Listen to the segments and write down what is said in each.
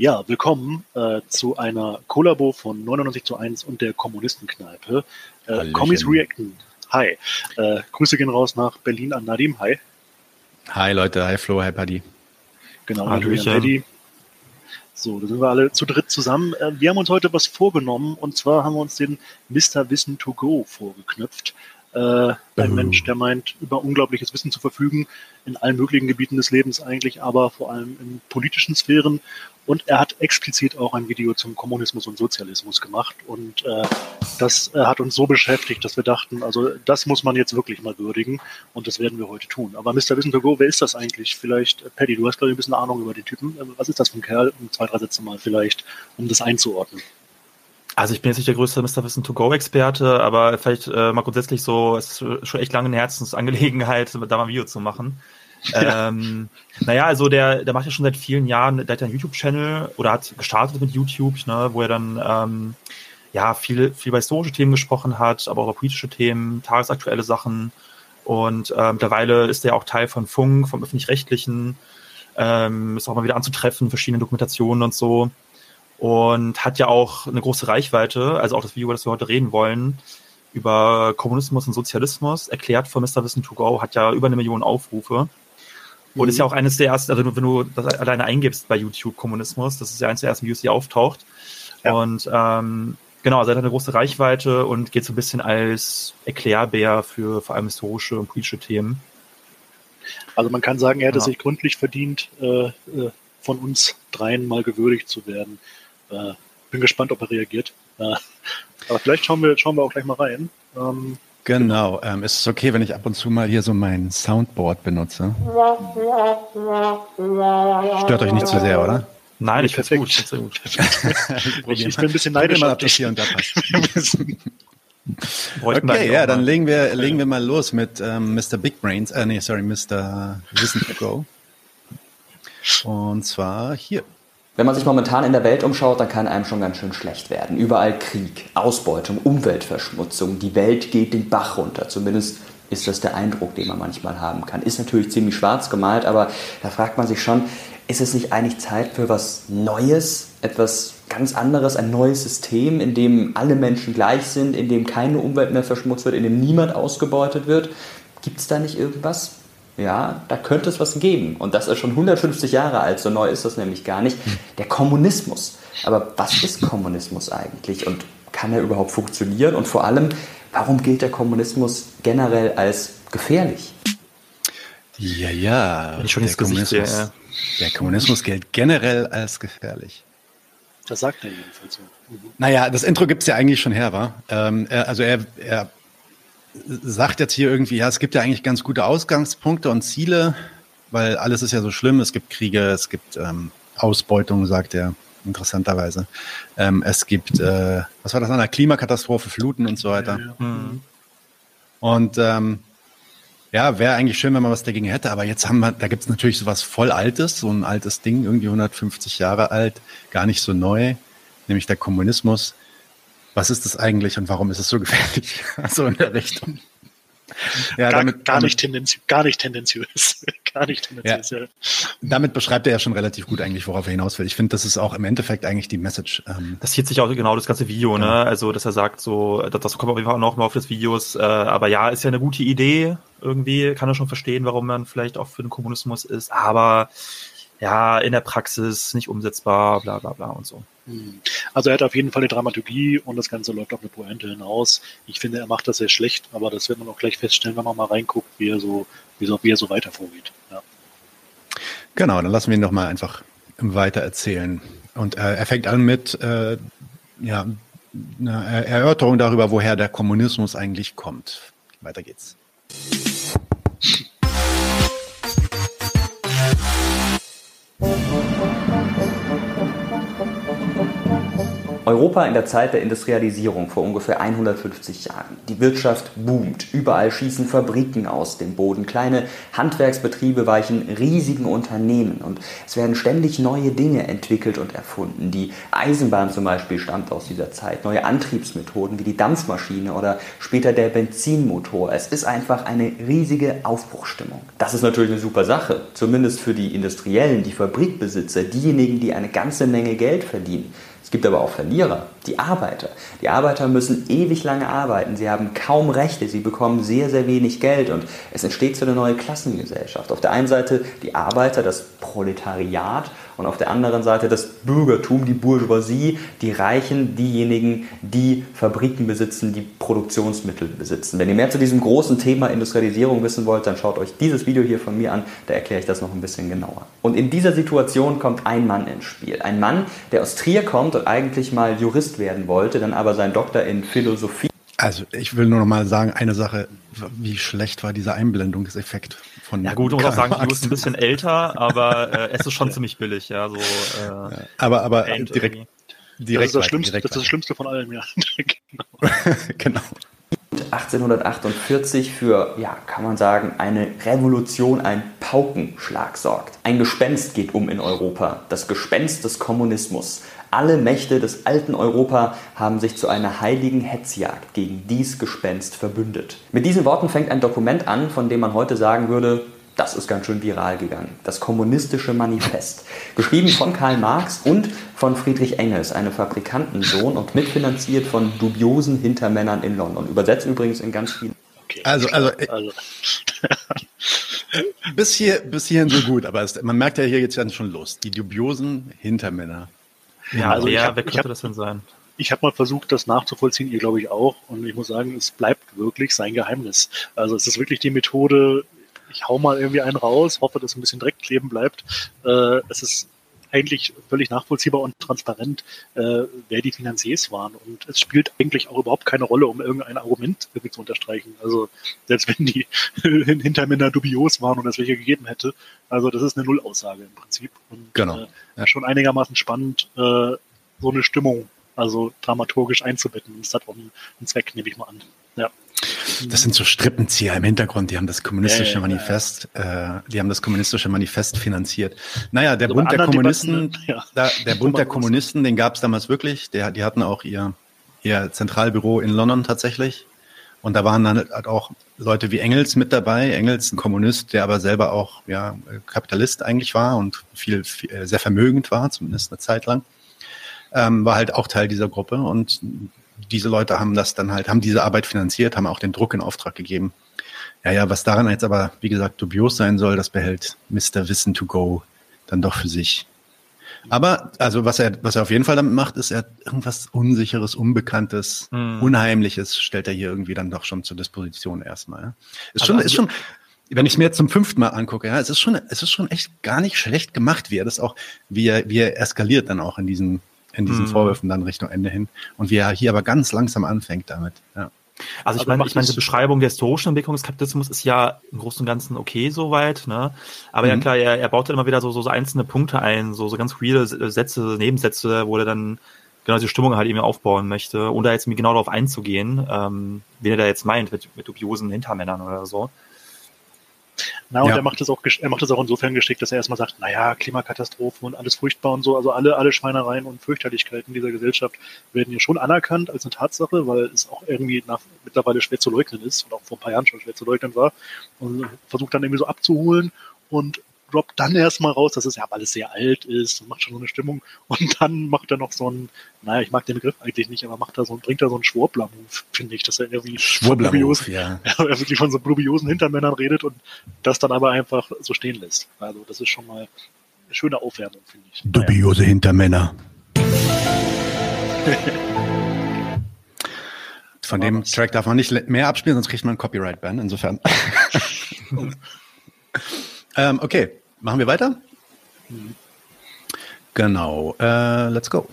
Ja, willkommen äh, zu einer Kollabo von 99 zu 1 und der Kommunistenkneipe. Äh, Kommis Reacten. Hi. Äh, Grüße gehen raus nach Berlin an Nadim. Hi. Hi Leute, hi Flo, hi Paddy. Genau, Hallöchen. Paddy. So, da sind wir alle zu dritt zusammen. Äh, wir haben uns heute was vorgenommen und zwar haben wir uns den Mr. Wissen to Go vorgeknüpft. Äh, ein Mensch, der meint, über unglaubliches Wissen zu verfügen, in allen möglichen Gebieten des Lebens eigentlich, aber vor allem in politischen Sphären. Und er hat explizit auch ein Video zum Kommunismus und Sozialismus gemacht. Und äh, das äh, hat uns so beschäftigt, dass wir dachten, also das muss man jetzt wirklich mal würdigen. Und das werden wir heute tun. Aber Mr. Wissen to Go, wer ist das eigentlich? Vielleicht, äh, Paddy, du hast, glaube ich, ein bisschen Ahnung über den Typen. Äh, was ist das für ein Kerl? Um zwei, drei Sätze mal vielleicht, um das einzuordnen. Also ich bin jetzt nicht der größte Mr. Wissen to Go Experte, aber vielleicht äh, mal grundsätzlich so, es ist schon echt lange eine Herzensangelegenheit, da mal ein Video zu machen. Ja. Ähm, naja, also der, der macht ja schon seit vielen Jahren, der hat einen YouTube-Channel oder hat gestartet mit YouTube, ne, wo er dann ähm, ja viel, viel über historische Themen gesprochen hat, aber auch über politische Themen, tagesaktuelle Sachen. Und äh, mittlerweile ist er auch Teil von Funk, vom öffentlich-rechtlichen, ähm, ist auch mal wieder anzutreffen, verschiedene Dokumentationen und so und hat ja auch eine große Reichweite, also auch das Video, über das wir heute reden wollen, über Kommunismus und Sozialismus, erklärt von Mr. Wissen to Go, hat ja über eine Million Aufrufe. Und mhm. ist ja auch eines der ersten, also wenn du das alleine eingibst bei YouTube Kommunismus, das ist ja eines der ersten Videos, die auftaucht. Ja. Und ähm, genau, also er hat eine große Reichweite und geht so ein bisschen als Erklärbär für vor allem historische und politische Themen. Also man kann sagen, er hätte ja. sich gründlich verdient, äh, äh, von uns dreien mal gewürdigt zu werden. Äh, bin gespannt, ob er reagiert. Äh, aber vielleicht schauen wir, schauen wir auch gleich mal rein. Ähm, genau. Ähm, ist es okay, wenn ich ab und zu mal hier so mein Soundboard benutze? Stört euch nicht zu sehr, oder? Nein, ich finde es gut. gut. ich, ich, bin ein bisschen neidisch. Mal, ob das hier und da passt. okay, ja, dann legen wir, legen wir mal los mit ähm, Mr. Big Brains, äh, nee, sorry, Mr. Wissen to Go. Und zwar hier. Wenn man sich momentan in der Welt umschaut, dann kann einem schon ganz schön schlecht werden. Überall Krieg, Ausbeutung, Umweltverschmutzung, die Welt geht den Bach runter. Zumindest ist das der Eindruck, den man manchmal haben kann. Ist natürlich ziemlich schwarz gemalt, aber da fragt man sich schon, ist es nicht eigentlich Zeit für was Neues, etwas ganz anderes, ein neues System, in dem alle Menschen gleich sind, in dem keine Umwelt mehr verschmutzt wird, in dem niemand ausgebeutet wird? Gibt es da nicht irgendwas? Ja, da könnte es was geben. Und das ist schon 150 Jahre alt, so neu ist das nämlich gar nicht. Der Kommunismus. Aber was ist Kommunismus eigentlich und kann er überhaupt funktionieren? Und vor allem, warum gilt der Kommunismus generell als gefährlich? Ja, ja. Ich schon der, Kommunismus, ja. der Kommunismus gilt generell als gefährlich. Das sagt er jedenfalls so. Mhm. Naja, das Intro gibt es ja eigentlich schon her, war. Ähm, also er, er sagt jetzt hier irgendwie, ja, es gibt ja eigentlich ganz gute Ausgangspunkte und Ziele, weil alles ist ja so schlimm. Es gibt Kriege, es gibt ähm, Ausbeutung, sagt er interessanterweise. Ähm, es gibt, äh, was war das, eine Klimakatastrophe, Fluten und so weiter. Ja, ja. Mhm. Und ähm, ja, wäre eigentlich schön, wenn man was dagegen hätte, aber jetzt haben wir, da gibt es natürlich sowas voll Altes, so ein altes Ding, irgendwie 150 Jahre alt, gar nicht so neu, nämlich der Kommunismus was ist das eigentlich und warum ist es so gefährlich? so in der Richtung. Ja, gar, damit, gar, nicht tendenziös, gar nicht tendenziös. gar nicht tendenziös, ja. ja. Damit beschreibt er ja schon relativ gut eigentlich, worauf er hinaus will. Ich finde, das ist auch im Endeffekt eigentlich die Message. Ähm, das hielt sich auch genau das ganze Video, ja. ne? Also, dass er sagt, so, das, das kommt auf jeden Fall auch noch im Laufe des Videos, äh, aber ja, ist ja eine gute Idee. Irgendwie kann er schon verstehen, warum man vielleicht auch für den Kommunismus ist, aber ja, in der Praxis nicht umsetzbar, bla bla bla und so. Also er hat auf jeden Fall eine Dramaturgie und das Ganze läuft auf eine Pointe hinaus. Ich finde, er macht das sehr schlecht, aber das wird man auch gleich feststellen, wenn man mal reinguckt, wie er so, wie, so, wie er so weiter vorgeht. Ja. Genau, dann lassen wir ihn doch mal einfach weiter erzählen. Und äh, er fängt an mit äh, ja, einer Erörterung darüber, woher der Kommunismus eigentlich kommt. Weiter geht's. Europa in der Zeit der Industrialisierung vor ungefähr 150 Jahren. Die Wirtschaft boomt. Überall schießen Fabriken aus dem Boden. Kleine Handwerksbetriebe weichen riesigen Unternehmen. Und es werden ständig neue Dinge entwickelt und erfunden. Die Eisenbahn zum Beispiel stammt aus dieser Zeit. Neue Antriebsmethoden wie die Dampfmaschine oder später der Benzinmotor. Es ist einfach eine riesige Aufbruchstimmung. Das ist natürlich eine super Sache. Zumindest für die Industriellen, die Fabrikbesitzer, diejenigen, die eine ganze Menge Geld verdienen. Es gibt aber auch Verlierer, die Arbeiter. Die Arbeiter müssen ewig lange arbeiten, sie haben kaum Rechte, sie bekommen sehr, sehr wenig Geld und es entsteht so eine neue Klassengesellschaft. Auf der einen Seite die Arbeiter, das Proletariat und auf der anderen Seite das Bürgertum, die Bourgeoisie, die Reichen, diejenigen, die Fabriken besitzen, die Produktionsmittel besitzen. Wenn ihr mehr zu diesem großen Thema Industrialisierung wissen wollt, dann schaut euch dieses Video hier von mir an, da erkläre ich das noch ein bisschen genauer. Und in dieser Situation kommt ein Mann ins Spiel. Ein Mann, der aus Trier kommt und eigentlich mal Jurist werden wollte, dann aber seinen Doktor in Philosophie also ich will nur noch mal sagen, eine Sache, wie schlecht war dieser Einblendungseffekt von Ja gut, man muss auch sagen, du bist ein bisschen älter, aber äh, es ist schon ziemlich billig, ja. So, äh, aber aber direkt, direkt das ist das, Schlimmste, das ist das Schlimmste von allem, ja. genau. 1848 für, ja, kann man sagen, eine Revolution, ein Paukenschlag sorgt. Ein Gespenst geht um in Europa, das Gespenst des Kommunismus. Alle Mächte des alten Europa haben sich zu einer heiligen Hetzjagd gegen dies Gespenst verbündet. Mit diesen Worten fängt ein Dokument an, von dem man heute sagen würde, das ist ganz schön viral gegangen. Das Kommunistische Manifest. Geschrieben von Karl Marx und von Friedrich Engels, einem Fabrikantensohn und mitfinanziert von dubiosen Hintermännern in London. Übersetzt übrigens in ganz vielen. Okay, also, also, also. bis, hier, bis hierhin so gut, aber es, man merkt ja, hier jetzt schon los. Die dubiosen Hintermänner. Ja, also wer, hab, wer könnte hab, das denn sein? Ich habe mal versucht, das nachzuvollziehen, ihr glaube ich auch. Und ich muss sagen, es bleibt wirklich sein Geheimnis. Also es ist wirklich die Methode, ich hau mal irgendwie einen raus, hoffe, dass ein bisschen Dreck kleben bleibt. Äh, es ist eigentlich völlig nachvollziehbar und transparent, äh, wer die Finanziers waren. Und es spielt eigentlich auch überhaupt keine Rolle, um irgendein Argument irgendwie zu unterstreichen. Also selbst wenn die Hintermänner dubios waren und es welche gegeben hätte. Also das ist eine Nullaussage im Prinzip. Und genau. Äh, ja. schon einigermaßen spannend, äh, so eine Stimmung also dramaturgisch einzubetten. Das hat auch einen, einen Zweck, nehme ich mal an. Ja. Das sind so Strippenzieher im Hintergrund, die haben das kommunistische ja, ja, Manifest, ja. Äh, die haben das kommunistische Manifest finanziert. Naja, der also Bund der Kommunisten, Debatten, da, der Bund der Kommunisten, den gab es damals wirklich. Der, die hatten auch ihr, ihr Zentralbüro in London tatsächlich. Und da waren dann halt auch Leute wie Engels mit dabei. Engels, ein Kommunist, der aber selber auch ja, Kapitalist eigentlich war und viel, viel äh, sehr vermögend war, zumindest eine Zeit lang. Ähm, war halt auch Teil dieser Gruppe. Und diese Leute haben das dann halt, haben diese Arbeit finanziert, haben auch den Druck in Auftrag gegeben. Ja, ja, was daran jetzt aber, wie gesagt, dubios sein soll, das behält Mr. Wissen to go dann doch für sich. Aber, also, was er, was er auf jeden Fall damit macht, ist, er irgendwas Unsicheres, Unbekanntes, hm. Unheimliches stellt er hier irgendwie dann doch schon zur Disposition erstmal. Ist also, schon, ist also schon, wenn ich es mir jetzt zum fünften Mal angucke, ja, es ist schon, es ist schon echt gar nicht schlecht gemacht, wie er das auch, wie er, wie er eskaliert dann auch in diesen, in diesen mhm. Vorwürfen dann Richtung Ende hin. Und wie er hier aber ganz langsam anfängt damit. Ja. Also ich also meine, ich meine, die Beschreibung der historischen Entwicklung des Kapitalismus ist ja im Großen und Ganzen okay soweit, ne? Aber mhm. ja klar, er, er baut dann immer wieder so, so, so einzelne Punkte ein, so, so ganz reale Sätze, Nebensätze, wo er dann genau diese Stimmung halt eben aufbauen möchte, ohne da jetzt genau darauf einzugehen, ähm, wen er da jetzt meint, mit, mit dubiosen Hintermännern oder so. Na, und ja. er macht es auch, er macht es auch insofern geschickt, dass er erstmal sagt, naja, Klimakatastrophen und alles furchtbar und so, also alle, alle Schweinereien und Fürchterlichkeiten dieser Gesellschaft werden ja schon anerkannt als eine Tatsache, weil es auch irgendwie nach, mittlerweile schwer zu leugnen ist und auch vor ein paar Jahren schon schwer zu leugnen war und versucht dann irgendwie so abzuholen und droppt dann erstmal raus, dass es ja alles sehr alt ist und macht schon so eine Stimmung. Und dann macht er noch so ein, naja, ich mag den Begriff eigentlich nicht, aber macht er so, bringt er so einen Schwurbler-Move, finde ich, dass er irgendwie Schwurbler-Move, ja. er wirklich von so blubiosen Hintermännern redet und das dann aber einfach so stehen lässt. Also das ist schon mal eine schöne Aufwärmung, finde ich. Dubiose naja. Hintermänner. Von dem Track darf man nicht mehr abspielen, sonst kriegt man einen Copyright-Ban, insofern. Ähm, okay, machen wir weiter? Genau, äh, let's go.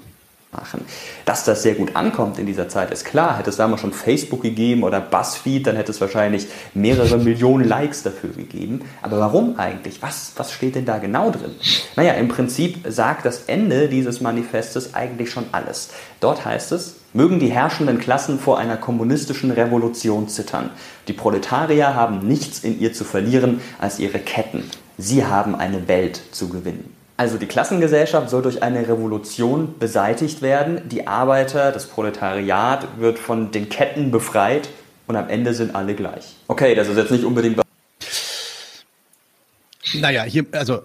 machen. Dass das sehr gut ankommt in dieser Zeit, ist klar. Hätte es damals schon Facebook gegeben oder BuzzFeed, dann hätte es wahrscheinlich mehrere Millionen Likes dafür gegeben. Aber warum eigentlich? Was, was steht denn da genau drin? Naja, im Prinzip sagt das Ende dieses Manifestes eigentlich schon alles. Dort heißt es, mögen die herrschenden Klassen vor einer kommunistischen Revolution zittern. Die Proletarier haben nichts in ihr zu verlieren als ihre Ketten. Sie haben eine Welt zu gewinnen. Also die Klassengesellschaft soll durch eine Revolution beseitigt werden. Die Arbeiter, das Proletariat wird von den Ketten befreit und am Ende sind alle gleich. Okay, das ist jetzt nicht unbedingt. Naja, hier, also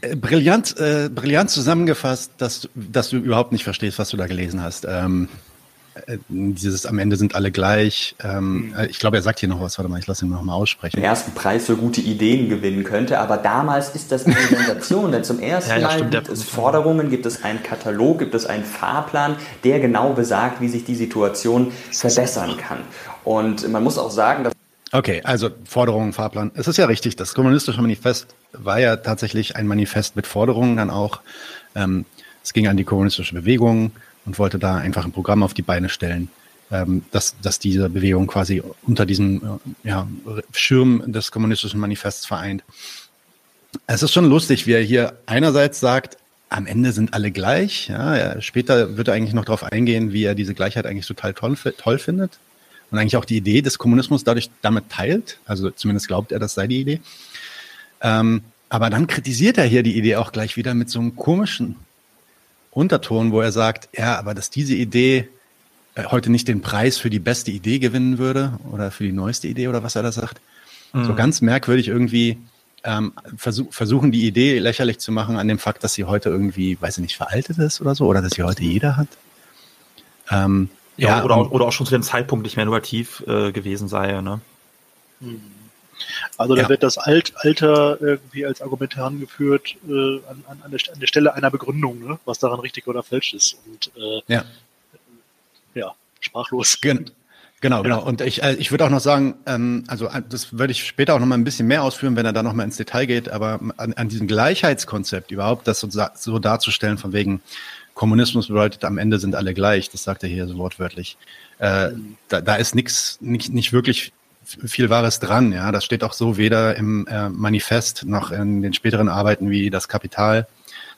äh, brillant, äh, brillant zusammengefasst, dass, dass du überhaupt nicht verstehst, was du da gelesen hast. Ähm, äh, dieses am Ende sind alle gleich. Ähm, mhm. Ich glaube, er sagt hier noch was. Warte mal, ich lasse ihn noch mal aussprechen. Den ersten Preis für gute Ideen gewinnen könnte, aber damals ist das eine Sensation, denn zum ersten ja, ja, Mal gibt es Forderungen, gibt es einen Katalog, gibt es einen Fahrplan, der genau besagt, wie sich die Situation verbessern kann. Und man muss auch sagen, dass Okay, also Forderungen, Fahrplan. Es ist ja richtig, das kommunistische Manifest war ja tatsächlich ein Manifest mit Forderungen dann auch. Ähm, es ging an die kommunistische Bewegung, und wollte da einfach ein Programm auf die Beine stellen, ähm, dass, dass diese Bewegung quasi unter diesem äh, ja, Schirm des kommunistischen Manifests vereint. Es ist schon lustig, wie er hier einerseits sagt, am Ende sind alle gleich. Ja, später wird er eigentlich noch darauf eingehen, wie er diese Gleichheit eigentlich total toll, toll findet und eigentlich auch die Idee des Kommunismus dadurch damit teilt. Also zumindest glaubt er, das sei die Idee. Ähm, aber dann kritisiert er hier die Idee auch gleich wieder mit so einem komischen Unterton, wo er sagt, ja, aber dass diese Idee äh, heute nicht den Preis für die beste Idee gewinnen würde oder für die neueste Idee oder was er da sagt. Mhm. So ganz merkwürdig irgendwie ähm, versuch, versuchen, die Idee lächerlich zu machen an dem Fakt, dass sie heute irgendwie, weiß ich nicht, veraltet ist oder so oder dass sie heute jeder hat. Ähm, ja, ja, oder, auch, oder auch schon zu dem Zeitpunkt nicht mehr innovativ äh, gewesen sei. Ne? Mhm. Also da ja. wird das Alt, Alter irgendwie als Argument herangeführt äh, an, an, an, der, an, der, Stelle einer Begründung, ne? was daran richtig oder falsch ist. Und äh, ja. ja, sprachlos. Gen genau, genau. Und ich, äh, ich würde auch noch sagen, ähm, also äh, das würde ich später auch noch mal ein bisschen mehr ausführen, wenn er da noch mal ins Detail geht, aber an, an diesem Gleichheitskonzept überhaupt, das so, so darzustellen, von wegen Kommunismus bedeutet, am Ende sind alle gleich, das sagt er hier so wortwörtlich. Äh, mhm. da, da ist nichts, nicht, nicht wirklich viel Wahres dran. Ja, das steht auch so weder im äh, Manifest noch in den späteren Arbeiten wie das Kapital.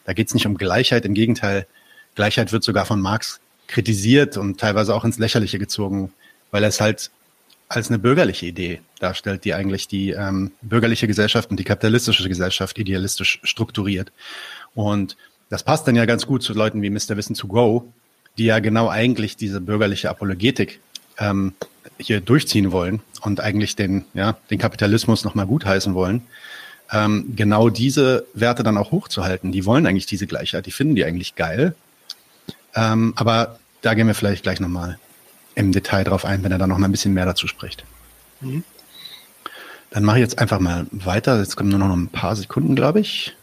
Da geht es nicht um Gleichheit. Im Gegenteil, Gleichheit wird sogar von Marx kritisiert und teilweise auch ins Lächerliche gezogen, weil er es halt als eine bürgerliche Idee darstellt, die eigentlich die ähm, bürgerliche Gesellschaft und die kapitalistische Gesellschaft idealistisch strukturiert. Und das passt dann ja ganz gut zu Leuten wie Mr. Wissen to Go, die ja genau eigentlich diese bürgerliche Apologetik ähm, hier durchziehen wollen und eigentlich den, ja, den Kapitalismus nochmal gutheißen wollen, ähm, genau diese Werte dann auch hochzuhalten. Die wollen eigentlich diese Gleichheit, die finden die eigentlich geil. Ähm, aber da gehen wir vielleicht gleich nochmal im Detail drauf ein, wenn er da nochmal ein bisschen mehr dazu spricht. Mhm. Dann mache ich jetzt einfach mal weiter. Jetzt kommen nur noch ein paar Sekunden, glaube ich.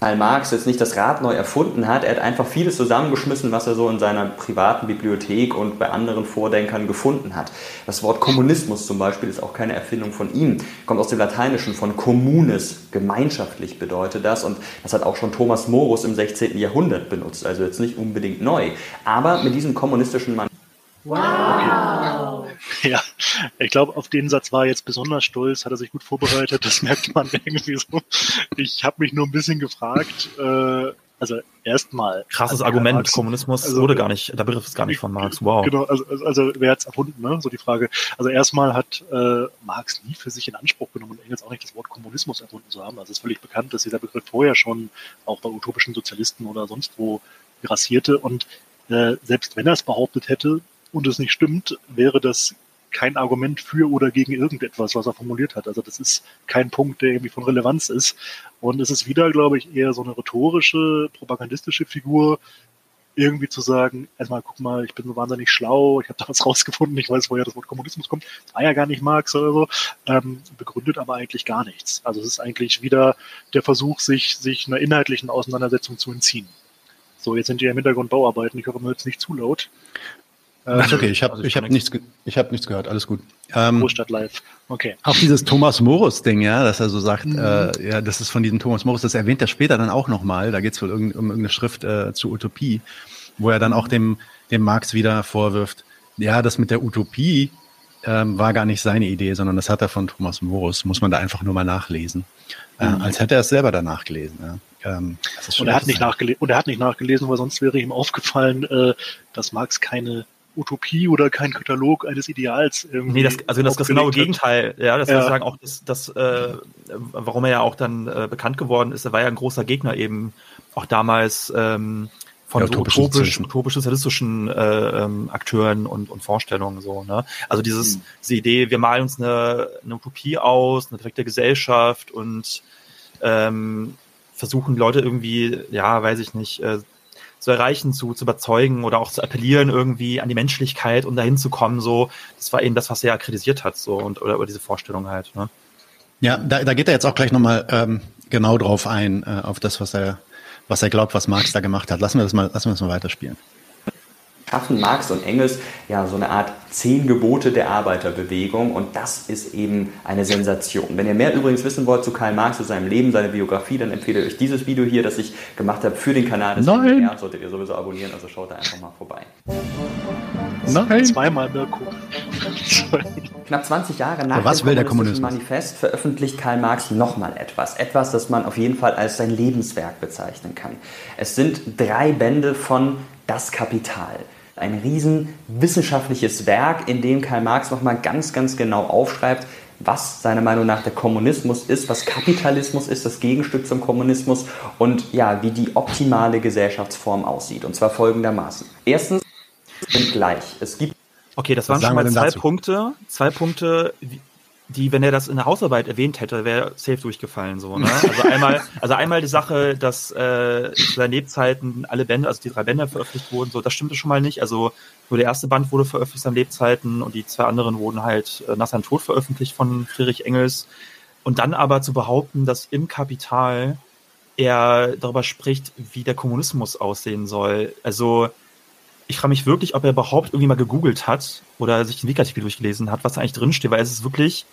Karl Marx jetzt nicht das Rad neu erfunden hat. Er hat einfach vieles zusammengeschmissen, was er so in seiner privaten Bibliothek und bei anderen Vordenkern gefunden hat. Das Wort Kommunismus zum Beispiel ist auch keine Erfindung von ihm, kommt aus dem Lateinischen von communis, gemeinschaftlich bedeutet das und das hat auch schon Thomas Morus im 16. Jahrhundert benutzt, also jetzt nicht unbedingt neu. Aber mit diesem kommunistischen Mann. Wow! Ja, ich glaube, auf den Satz war er jetzt besonders stolz, hat er sich gut vorbereitet, das merkt man irgendwie so. Ich habe mich nur ein bisschen gefragt, äh, also erstmal. Krasses Argument, Marx, Kommunismus also, wurde gar nicht, der Begriff ist gar nicht von Marx, wow. Genau, also, also, also wer hat's erfunden, ne? So die Frage. Also erstmal hat äh, Marx nie für sich in Anspruch genommen und Engels auch nicht das Wort Kommunismus erfunden zu haben. Also es ist völlig bekannt, dass dieser Begriff vorher schon auch bei utopischen Sozialisten oder sonst wo grassierte und äh, selbst wenn er es behauptet hätte, und es nicht stimmt, wäre das kein Argument für oder gegen irgendetwas, was er formuliert hat. Also das ist kein Punkt, der irgendwie von Relevanz ist. Und es ist wieder, glaube ich, eher so eine rhetorische, propagandistische Figur, irgendwie zu sagen, erstmal guck mal, ich bin so wahnsinnig schlau, ich habe da was rausgefunden, ich weiß, woher das Wort Kommunismus kommt, war ja gar nicht Marx oder so, ähm, begründet aber eigentlich gar nichts. Also es ist eigentlich wieder der Versuch, sich, sich einer inhaltlichen Auseinandersetzung zu entziehen. So, jetzt sind die im Hintergrund Bauarbeiten, ich hoffe, man hört es nicht zu laut. Ist okay, ich habe also ich hab nichts, hab nichts gehört, alles gut. Ähm, Großstadt live, okay. Auch dieses Thomas Morus-Ding, ja, dass er so sagt, mhm. äh, ja, das ist von diesem Thomas Morus, das erwähnt er später dann auch nochmal, da geht es wohl um, irgendeine Schrift äh, zu Utopie. wo er dann auch dem, dem Marx wieder vorwirft, ja, das mit der Utopie ähm, war gar nicht seine Idee, sondern das hat er von Thomas Morus, muss man da einfach nur mal nachlesen. Äh, mhm. als hätte er es selber danach gelesen. Ja. Ähm, und, er hat nicht nachgelesen, und er hat nicht nachgelesen, weil sonst wäre ihm aufgefallen, äh, dass Marx keine Utopie oder kein Katalog eines Ideals irgendwie. Nee, das, also das, das genaue Gegenteil. Ja, das ja. sagen auch das, das äh, warum er ja auch dann äh, bekannt geworden ist. Er war ja ein großer Gegner eben auch damals ähm, von ja, so utopisch, utopisch-sozialistischen äh, ähm, Akteuren und, und Vorstellungen so. Ne? Also dieses, mhm. diese Idee, wir malen uns eine, eine Utopie aus, eine perfekte Gesellschaft und ähm, versuchen Leute irgendwie, ja, weiß ich nicht, äh, zu erreichen, zu, zu überzeugen oder auch zu appellieren irgendwie an die Menschlichkeit und dahin zu kommen, so, das war eben das, was er kritisiert hat, so, und, oder, oder diese Vorstellung halt, ne? Ja, da, da geht er jetzt auch gleich nochmal ähm, genau drauf ein, äh, auf das, was er, was er glaubt, was Marx da gemacht hat. Lassen wir das mal, lassen wir das mal weiterspielen schaffen Marx und Engels ja so eine Art zehn Gebote der Arbeiterbewegung und das ist eben eine Sensation. Wenn ihr mehr übrigens wissen wollt zu Karl Marx, zu seinem Leben, seiner Biografie, dann empfehle ich euch dieses Video hier, das ich gemacht habe für den Kanal des Nein. NDR. Solltet ihr sowieso abonnieren, also schaut da einfach mal vorbei. Nein. Zweimal Mirko. Knapp 20 Jahre nach was dem Kommunistischen Manifest veröffentlicht Karl Marx nochmal etwas. Etwas, das man auf jeden Fall als sein Lebenswerk bezeichnen kann. Es sind drei Bände von Das Kapital ein riesen wissenschaftliches Werk, in dem Karl Marx nochmal ganz, ganz genau aufschreibt, was seiner Meinung nach der Kommunismus ist, was Kapitalismus ist, das Gegenstück zum Kommunismus und ja, wie die optimale Gesellschaftsform aussieht. Und zwar folgendermaßen. Erstens sind gleich. Es gibt Okay, das waren schon mal zwei dazu? Punkte. Zwei Punkte, die, wenn er das in der Hausarbeit erwähnt hätte, wäre safe durchgefallen. So, ne? Also einmal, also einmal die Sache, dass äh, zu seinen Lebzeiten alle Bände, also die drei Bände veröffentlicht wurden, so das stimmte schon mal nicht. Also nur der erste Band wurde veröffentlicht seinen Lebzeiten und die zwei anderen wurden halt äh, nach seinem Tod veröffentlicht von Friedrich Engels. Und dann aber zu behaupten, dass im Kapital er darüber spricht, wie der Kommunismus aussehen soll. Also ich frage mich wirklich, ob er überhaupt irgendwie mal gegoogelt hat oder sich den Wikiartikel durchgelesen hat, was da eigentlich drinsteht, weil es ist wirklich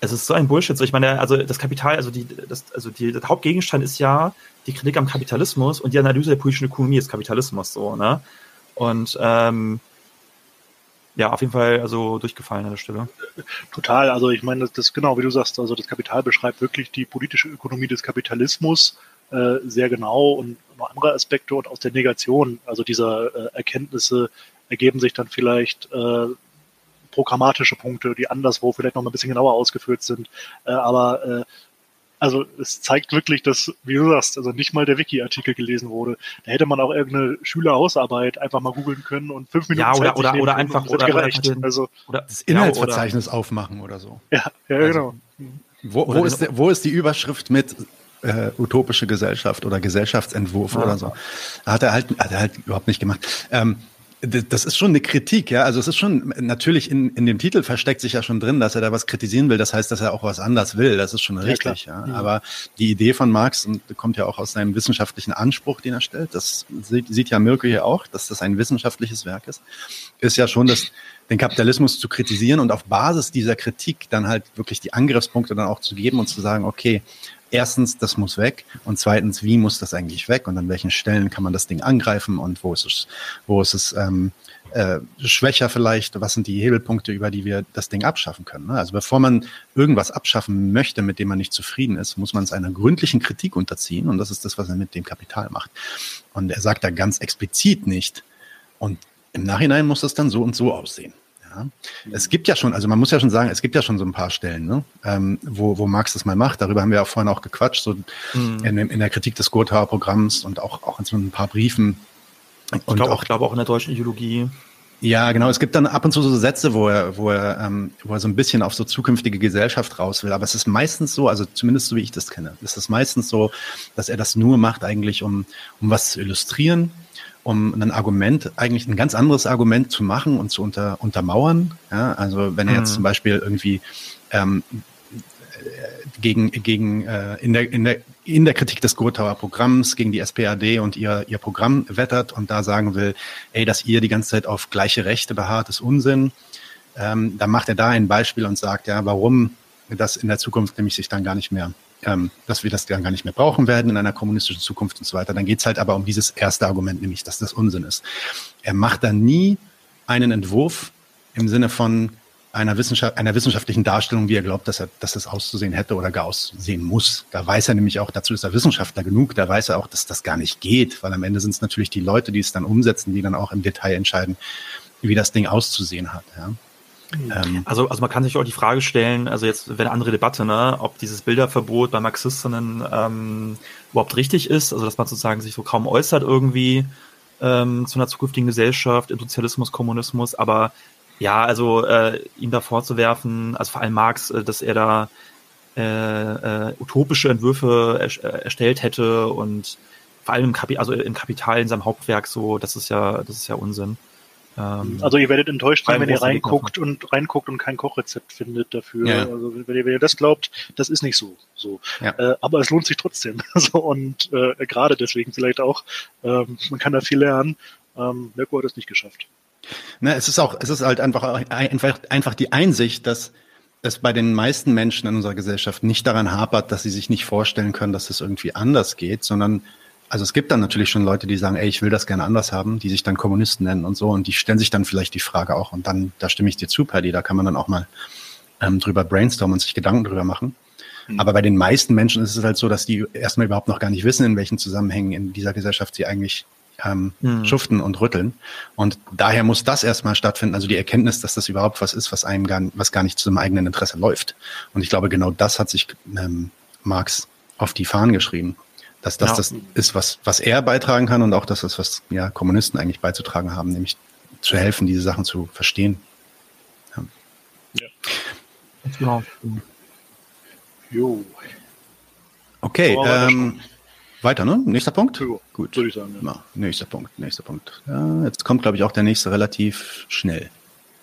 es ist so ein Bullshit. So, ich meine, also das Kapital, also die, das, also die, der Hauptgegenstand ist ja die Kritik am Kapitalismus und die Analyse der politischen Ökonomie des Kapitalismus, so, ne? Und ähm, ja, auf jeden Fall also durchgefallen an der Stelle. Total, also ich meine, das, das genau, wie du sagst, also das Kapital beschreibt wirklich die politische Ökonomie des Kapitalismus äh, sehr genau und noch andere Aspekte und aus der Negation, also dieser äh, Erkenntnisse ergeben sich dann vielleicht äh, programmatische Punkte, die anderswo vielleicht noch mal ein bisschen genauer ausgeführt sind. Äh, aber äh, also es zeigt wirklich, dass, wie du sagst, also nicht mal der Wiki-Artikel gelesen wurde. Da hätte man auch irgendeine Schülerhausarbeit einfach mal googeln können und fünf Minuten ja, oder, Zeit oder, oder einfach oder, gereicht. Oder, also, oder das Inhaltsverzeichnis ja, oder, aufmachen oder so. Ja, ja also, genau. Wo, wo, ist, der, wo ist die Überschrift mit äh, utopische Gesellschaft oder Gesellschaftsentwurf ja. oder so? Hat er halt, hat er halt überhaupt nicht gemacht. Ähm, das ist schon eine Kritik, ja. Also es ist schon natürlich in, in dem Titel versteckt sich ja schon drin, dass er da was kritisieren will. Das heißt, dass er auch was anders will. Das ist schon ja, richtig, klar. ja. Mhm. Aber die Idee von Marx und kommt ja auch aus seinem wissenschaftlichen Anspruch, den er stellt. Das sieht, sieht ja Mirko hier auch, dass das ein wissenschaftliches Werk ist. Ist ja schon, dass den Kapitalismus zu kritisieren und auf Basis dieser Kritik dann halt wirklich die Angriffspunkte dann auch zu geben und zu sagen, okay, erstens, das muss weg und zweitens, wie muss das eigentlich weg und an welchen Stellen kann man das Ding angreifen und wo ist es, wo ist es ähm, äh, schwächer vielleicht, was sind die Hebelpunkte, über die wir das Ding abschaffen können. Ne? Also bevor man irgendwas abschaffen möchte, mit dem man nicht zufrieden ist, muss man es einer gründlichen Kritik unterziehen und das ist das, was er mit dem Kapital macht. Und er sagt da ganz explizit nicht und im Nachhinein muss das dann so und so aussehen. Ja. Es gibt ja schon, also man muss ja schon sagen, es gibt ja schon so ein paar Stellen, ne, ähm, wo, wo Marx das mal macht. Darüber haben wir auch vorhin auch gequatscht, so mhm. in, in, der Kritik des Gothaer Programms und auch, auch in so ein paar Briefen. Und ich glaube auch, glaub auch in der deutschen Ideologie. Ja, genau. Es gibt dann ab und zu so Sätze, wo er, wo er, ähm, wo er so ein bisschen auf so zukünftige Gesellschaft raus will. Aber es ist meistens so, also zumindest so wie ich das kenne, ist es meistens so, dass er das nur macht eigentlich, um, um was zu illustrieren um ein Argument, eigentlich ein ganz anderes Argument zu machen und zu unter, untermauern. Ja, also wenn er jetzt mhm. zum Beispiel irgendwie ähm, gegen, gegen äh, in, der, in, der, in der Kritik des Gotauer Programms gegen die SPAD und ihr, ihr Programm wettert und da sagen will, ey, dass ihr die ganze Zeit auf gleiche Rechte beharrt, ist Unsinn. Ähm, dann macht er da ein Beispiel und sagt, ja, warum das in der Zukunft nämlich sich dann gar nicht mehr ähm, dass wir das dann gar nicht mehr brauchen werden in einer kommunistischen Zukunft und so weiter. Dann geht's halt aber um dieses erste Argument, nämlich, dass das Unsinn ist. Er macht da nie einen Entwurf im Sinne von einer, Wissenschaft, einer wissenschaftlichen Darstellung, wie er glaubt, dass er, dass das auszusehen hätte oder gar aussehen muss. Da weiß er nämlich auch, dazu ist er Wissenschaftler genug, da weiß er auch, dass das gar nicht geht, weil am Ende sind es natürlich die Leute, die es dann umsetzen, die dann auch im Detail entscheiden, wie das Ding auszusehen hat. Ja. Ähm, also, also man kann sich auch die Frage stellen, also jetzt wäre eine andere Debatte, ne, ob dieses Bilderverbot bei Marxistinnen ähm, überhaupt richtig ist, also dass man sozusagen sich so kaum äußert irgendwie ähm, zu einer zukünftigen Gesellschaft, im Sozialismus, Kommunismus, aber ja, also äh, ihm da vorzuwerfen, also vor allem Marx, äh, dass er da äh, äh, utopische Entwürfe er, äh, erstellt hätte und vor allem im, Kapi also im Kapital in seinem Hauptwerk so, das ist ja, das ist ja Unsinn. Ähm, also ihr werdet enttäuscht sein, wenn ihr reinguckt und reinguckt und kein Kochrezept findet dafür. Ja. Also wenn ihr, wenn ihr, das glaubt, das ist nicht so. so. Ja. Äh, aber es lohnt sich trotzdem. so, und äh, gerade deswegen vielleicht auch. Ähm, man kann da viel lernen. Ähm, Mirko hat es nicht geschafft. Na, es ist auch, es ist halt einfach, einfach, einfach die Einsicht, dass es bei den meisten Menschen in unserer Gesellschaft nicht daran hapert, dass sie sich nicht vorstellen können, dass es irgendwie anders geht, sondern also es gibt dann natürlich schon Leute, die sagen, ey, ich will das gerne anders haben, die sich dann Kommunisten nennen und so und die stellen sich dann vielleicht die Frage auch und dann, da stimme ich dir zu, Paddy, da kann man dann auch mal ähm, drüber brainstormen und sich Gedanken drüber machen. Mhm. Aber bei den meisten Menschen ist es halt so, dass die erstmal überhaupt noch gar nicht wissen, in welchen Zusammenhängen in dieser Gesellschaft sie eigentlich ähm, mhm. schuften und rütteln. Und daher muss das erstmal stattfinden, also die Erkenntnis, dass das überhaupt was ist, was einem gar, was gar nicht zu seinem eigenen Interesse läuft. Und ich glaube, genau das hat sich ähm, Marx auf die Fahnen geschrieben dass das ja. das ist, was, was er beitragen kann und auch das ist, was ja, Kommunisten eigentlich beizutragen haben, nämlich zu helfen, diese Sachen zu verstehen. Ja. ja. Genau. Jo. Okay, ähm, weiter, ne? Nächster Punkt? Jo, Gut. Würde ich sagen, ja. ja. Nächster Punkt, nächster Punkt. Ja, jetzt kommt, glaube ich, auch der nächste relativ schnell.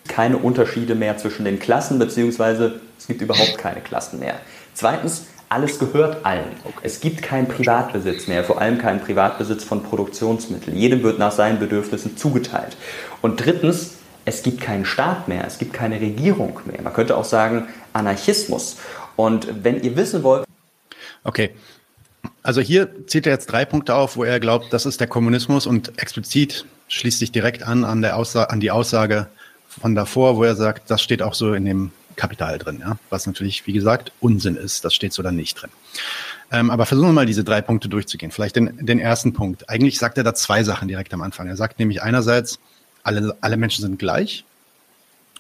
Keine Unterschiede mehr zwischen den Klassen, beziehungsweise es gibt überhaupt keine Klassen mehr. Zweitens, alles gehört allen. Okay. Es gibt keinen Privatbesitz mehr, vor allem keinen Privatbesitz von Produktionsmitteln. Jedem wird nach seinen Bedürfnissen zugeteilt. Und drittens, es gibt keinen Staat mehr, es gibt keine Regierung mehr. Man könnte auch sagen Anarchismus. Und wenn ihr wissen wollt. Okay. Also hier zieht er jetzt drei Punkte auf, wo er glaubt, das ist der Kommunismus und explizit schließt sich direkt an an, der Aussage, an die Aussage von davor, wo er sagt, das steht auch so in dem Kapital drin, ja? was natürlich, wie gesagt, Unsinn ist. Das steht so dann nicht drin. Ähm, aber versuchen wir mal diese drei Punkte durchzugehen. Vielleicht den, den ersten Punkt. Eigentlich sagt er da zwei Sachen direkt am Anfang. Er sagt nämlich einerseits, alle, alle Menschen sind gleich.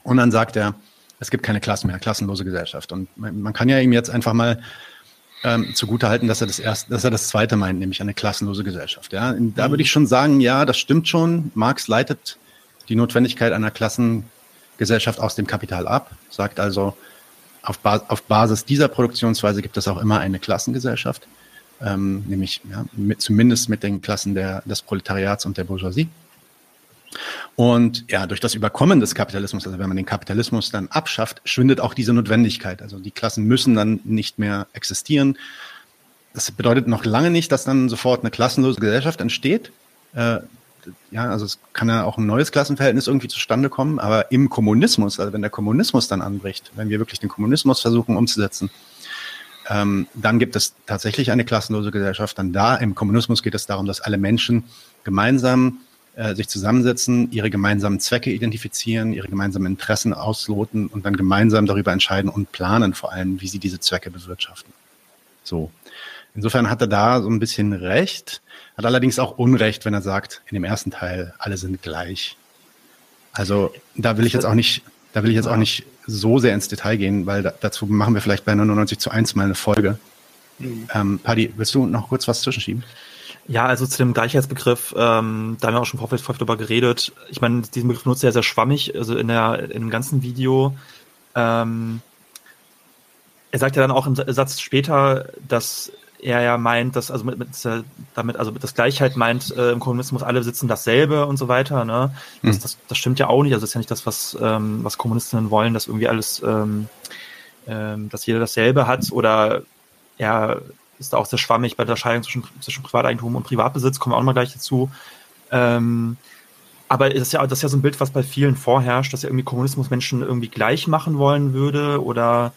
Und dann sagt er, es gibt keine Klassen mehr, klassenlose Gesellschaft. Und man, man kann ja ihm jetzt einfach mal ähm, zugutehalten, dass er das erste, dass er das zweite meint, nämlich eine klassenlose Gesellschaft. Ja, da würde ich schon sagen, ja, das stimmt schon. Marx leitet die Notwendigkeit einer Klassen Gesellschaft aus dem Kapital ab, sagt also, auf, Bas auf Basis dieser Produktionsweise gibt es auch immer eine Klassengesellschaft, ähm, nämlich ja, mit, zumindest mit den Klassen der, des Proletariats und der Bourgeoisie. Und ja, durch das Überkommen des Kapitalismus, also wenn man den Kapitalismus dann abschafft, schwindet auch diese Notwendigkeit. Also die Klassen müssen dann nicht mehr existieren. Das bedeutet noch lange nicht, dass dann sofort eine klassenlose Gesellschaft entsteht. Äh, ja, also es kann ja auch ein neues Klassenverhältnis irgendwie zustande kommen, aber im Kommunismus, also wenn der Kommunismus dann anbricht, wenn wir wirklich den Kommunismus versuchen umzusetzen, ähm, dann gibt es tatsächlich eine klassenlose Gesellschaft. Dann da im Kommunismus geht es darum, dass alle Menschen gemeinsam äh, sich zusammensetzen, ihre gemeinsamen Zwecke identifizieren, ihre gemeinsamen Interessen ausloten und dann gemeinsam darüber entscheiden und planen vor allem, wie sie diese Zwecke bewirtschaften. So. Insofern hat er da so ein bisschen recht. Hat allerdings auch Unrecht, wenn er sagt, in dem ersten Teil, alle sind gleich. Also da will ich jetzt auch nicht, da will ich jetzt auch nicht so sehr ins Detail gehen, weil da, dazu machen wir vielleicht bei 99 zu 1 mal eine Folge. Mhm. Ähm, Paddy, willst du noch kurz was zwischenschieben? Ja, also zu dem Gleichheitsbegriff, ähm, da haben wir auch schon vorher darüber geredet. Ich meine, diesen Begriff nutzt er sehr schwammig, also in der in dem ganzen Video. Ähm, er sagt ja dann auch im Satz später, dass er ja meint, dass also mit, mit damit also das Gleichheit meint äh, im Kommunismus alle sitzen dasselbe und so weiter. Ne? Das, mhm. das, das stimmt ja auch nicht. Also das ist ja nicht das, was ähm, was Kommunistinnen wollen, dass irgendwie alles, ähm, ähm, dass jeder dasselbe hat oder ja ist da auch sehr schwammig bei der Scheidung zwischen, zwischen Privateigentum und Privatbesitz. Kommen wir auch noch mal gleich dazu. Ähm, aber das ist ja das ist ja so ein Bild, was bei vielen vorherrscht, dass ja irgendwie Kommunismus Menschen irgendwie gleich machen wollen würde oder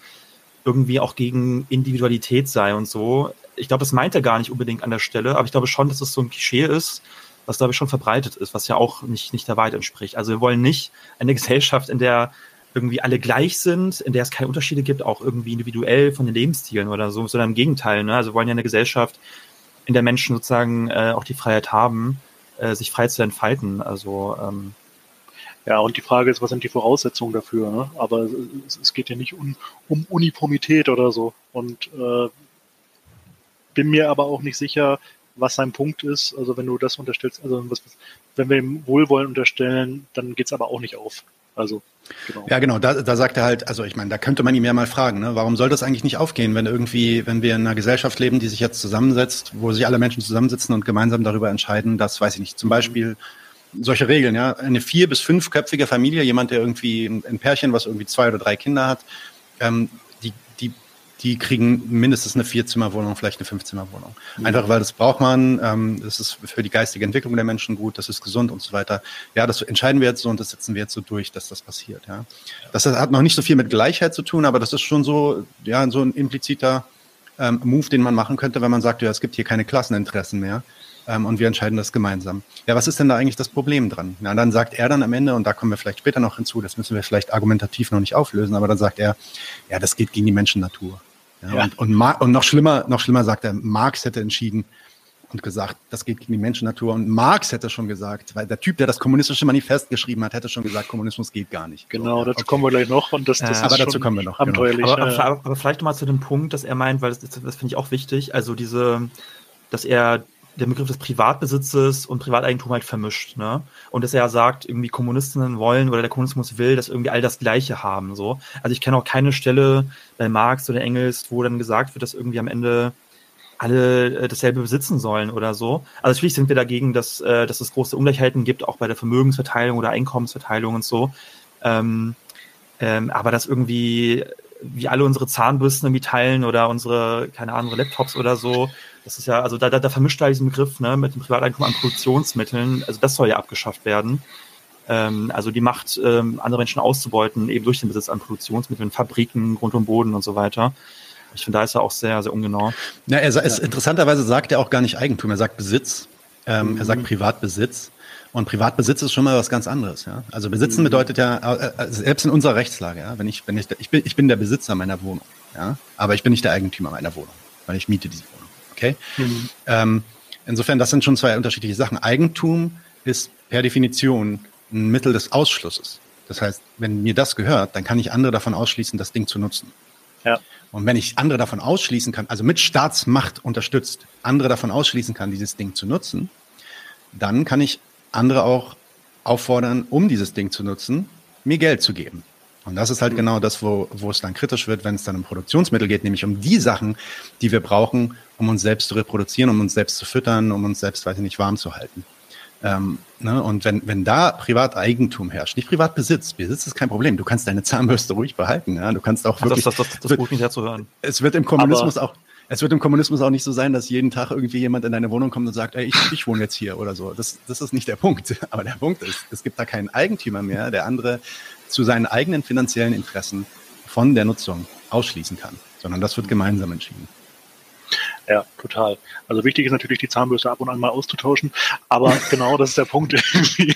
irgendwie auch gegen Individualität sei und so. Ich glaube, das meint er gar nicht unbedingt an der Stelle, aber ich glaube schon, dass es so ein Klischee ist, was glaube ich schon verbreitet ist, was ja auch nicht, nicht der Wahrheit entspricht. Also wir wollen nicht eine Gesellschaft, in der irgendwie alle gleich sind, in der es keine Unterschiede gibt, auch irgendwie individuell von den Lebensstilen oder so, sondern im Gegenteil. Ne? Also wir wollen ja eine Gesellschaft, in der Menschen sozusagen äh, auch die Freiheit haben, äh, sich frei zu entfalten. Also ähm, ja, und die Frage ist, was sind die Voraussetzungen dafür? Ne? Aber es, es, geht ja nicht um, um Uniformität oder so. Und äh, bin mir aber auch nicht sicher, was sein Punkt ist. Also wenn du das unterstellst, also was, wenn wir ihm Wohlwollen unterstellen, dann geht es aber auch nicht auf. Also Genau. Ja, genau, da, da sagt er halt, also ich meine, da könnte man ihm ja mal fragen, ne, warum soll das eigentlich nicht aufgehen, wenn irgendwie, wenn wir in einer Gesellschaft leben, die sich jetzt zusammensetzt, wo sich alle Menschen zusammensitzen und gemeinsam darüber entscheiden, dass, weiß ich nicht, zum Beispiel solche Regeln, ja, eine vier- bis fünfköpfige Familie, jemand, der irgendwie ein Pärchen, was irgendwie zwei oder drei Kinder hat, ähm, die, die, die kriegen mindestens eine Vierzimmerwohnung, vielleicht eine Fünfzimmerwohnung. Mhm. Einfach weil das braucht man, ähm, das ist für die geistige Entwicklung der Menschen gut, das ist gesund und so weiter. Ja, das entscheiden wir jetzt so und das setzen wir jetzt so durch, dass das passiert, ja. Das hat noch nicht so viel mit Gleichheit zu tun, aber das ist schon so, ja, so ein impliziter ähm, Move, den man machen könnte, wenn man sagt, ja, es gibt hier keine Klasseninteressen mehr ähm, und wir entscheiden das gemeinsam. Ja, was ist denn da eigentlich das Problem dran? Na, dann sagt er dann am Ende, und da kommen wir vielleicht später noch hinzu, das müssen wir vielleicht argumentativ noch nicht auflösen, aber dann sagt er, ja, das geht gegen die Menschennatur. Ja, ja. Und, und, und noch schlimmer, noch schlimmer sagt er, Marx hätte entschieden, und gesagt, das geht gegen die Menschennatur. Und Marx hätte schon gesagt, weil der Typ, der das kommunistische Manifest geschrieben hat, hätte schon gesagt, Kommunismus geht gar nicht. Genau, so, dazu okay. kommen wir gleich noch. Und das, das äh, aber dazu kommen wir noch. Genau. Aber, aber, aber, vielleicht nochmal zu dem Punkt, dass er meint, weil das, das finde ich auch wichtig, also diese, dass er den Begriff des Privatbesitzes und Privateigentum halt vermischt, ne? Und dass er sagt, irgendwie Kommunistinnen wollen oder der Kommunismus will, dass irgendwie all das Gleiche haben, so. Also ich kenne auch keine Stelle bei Marx oder Engels, wo dann gesagt wird, dass irgendwie am Ende alle äh, dasselbe besitzen sollen oder so. Also natürlich sind wir dagegen, dass, äh, dass es große Ungleichheiten gibt, auch bei der Vermögensverteilung oder Einkommensverteilung und so. Ähm, ähm, aber dass irgendwie wie alle unsere Zahnbürsten irgendwie teilen oder unsere, keine Ahnung, Laptops oder so, das ist ja, also da, da, da vermischt er diesen Begriff ne, mit dem Privateinkommen an Produktionsmitteln. Also das soll ja abgeschafft werden. Ähm, also die Macht, ähm, andere Menschen auszubeuten, eben durch den Besitz an Produktionsmitteln, Fabriken, Grund und Boden und so weiter. Ich finde, da ist er auch sehr, sehr ungenau. Ja, er ist, interessanterweise sagt er auch gar nicht Eigentum, er sagt Besitz. Ähm, mhm. Er sagt Privatbesitz. Und Privatbesitz ist schon mal was ganz anderes. Ja? Also besitzen mhm. bedeutet ja, äh, äh, selbst in unserer Rechtslage, ja, wenn ich, wenn ich, ich bin, ich bin der Besitzer meiner Wohnung, ja, aber ich bin nicht der Eigentümer meiner Wohnung, weil ich miete diese Wohnung. Okay? Mhm. Ähm, insofern, das sind schon zwei unterschiedliche Sachen. Eigentum ist per Definition ein Mittel des Ausschlusses. Das heißt, wenn mir das gehört, dann kann ich andere davon ausschließen, das Ding zu nutzen. Ja. Und wenn ich andere davon ausschließen kann, also mit Staatsmacht unterstützt, andere davon ausschließen kann, dieses Ding zu nutzen, dann kann ich andere auch auffordern, um dieses Ding zu nutzen, mir Geld zu geben. Und das ist halt genau das, wo, wo es dann kritisch wird, wenn es dann um Produktionsmittel geht, nämlich um die Sachen, die wir brauchen, um uns selbst zu reproduzieren, um uns selbst zu füttern, um uns selbst, weiß ich nicht, warm zu halten. Ähm, ne? Und wenn, wenn da Privateigentum herrscht, nicht Privatbesitz, Besitz ist kein Problem. Du kannst deine Zahnbürste ruhig behalten. Ja? Du kannst auch wirklich. Das, das, das, das, gut, mich zu hören. Es wird im Kommunismus Aber auch es wird im Kommunismus auch nicht so sein, dass jeden Tag irgendwie jemand in deine Wohnung kommt und sagt, ey, ich, ich wohne jetzt hier oder so. Das, das ist nicht der Punkt. Aber der Punkt ist, es gibt da keinen Eigentümer mehr, der andere zu seinen eigenen finanziellen Interessen von der Nutzung ausschließen kann, sondern das wird gemeinsam entschieden. Ja, total. Also wichtig ist natürlich, die Zahnbürste ab und an mal auszutauschen. Aber genau das ist der Punkt. Irgendwie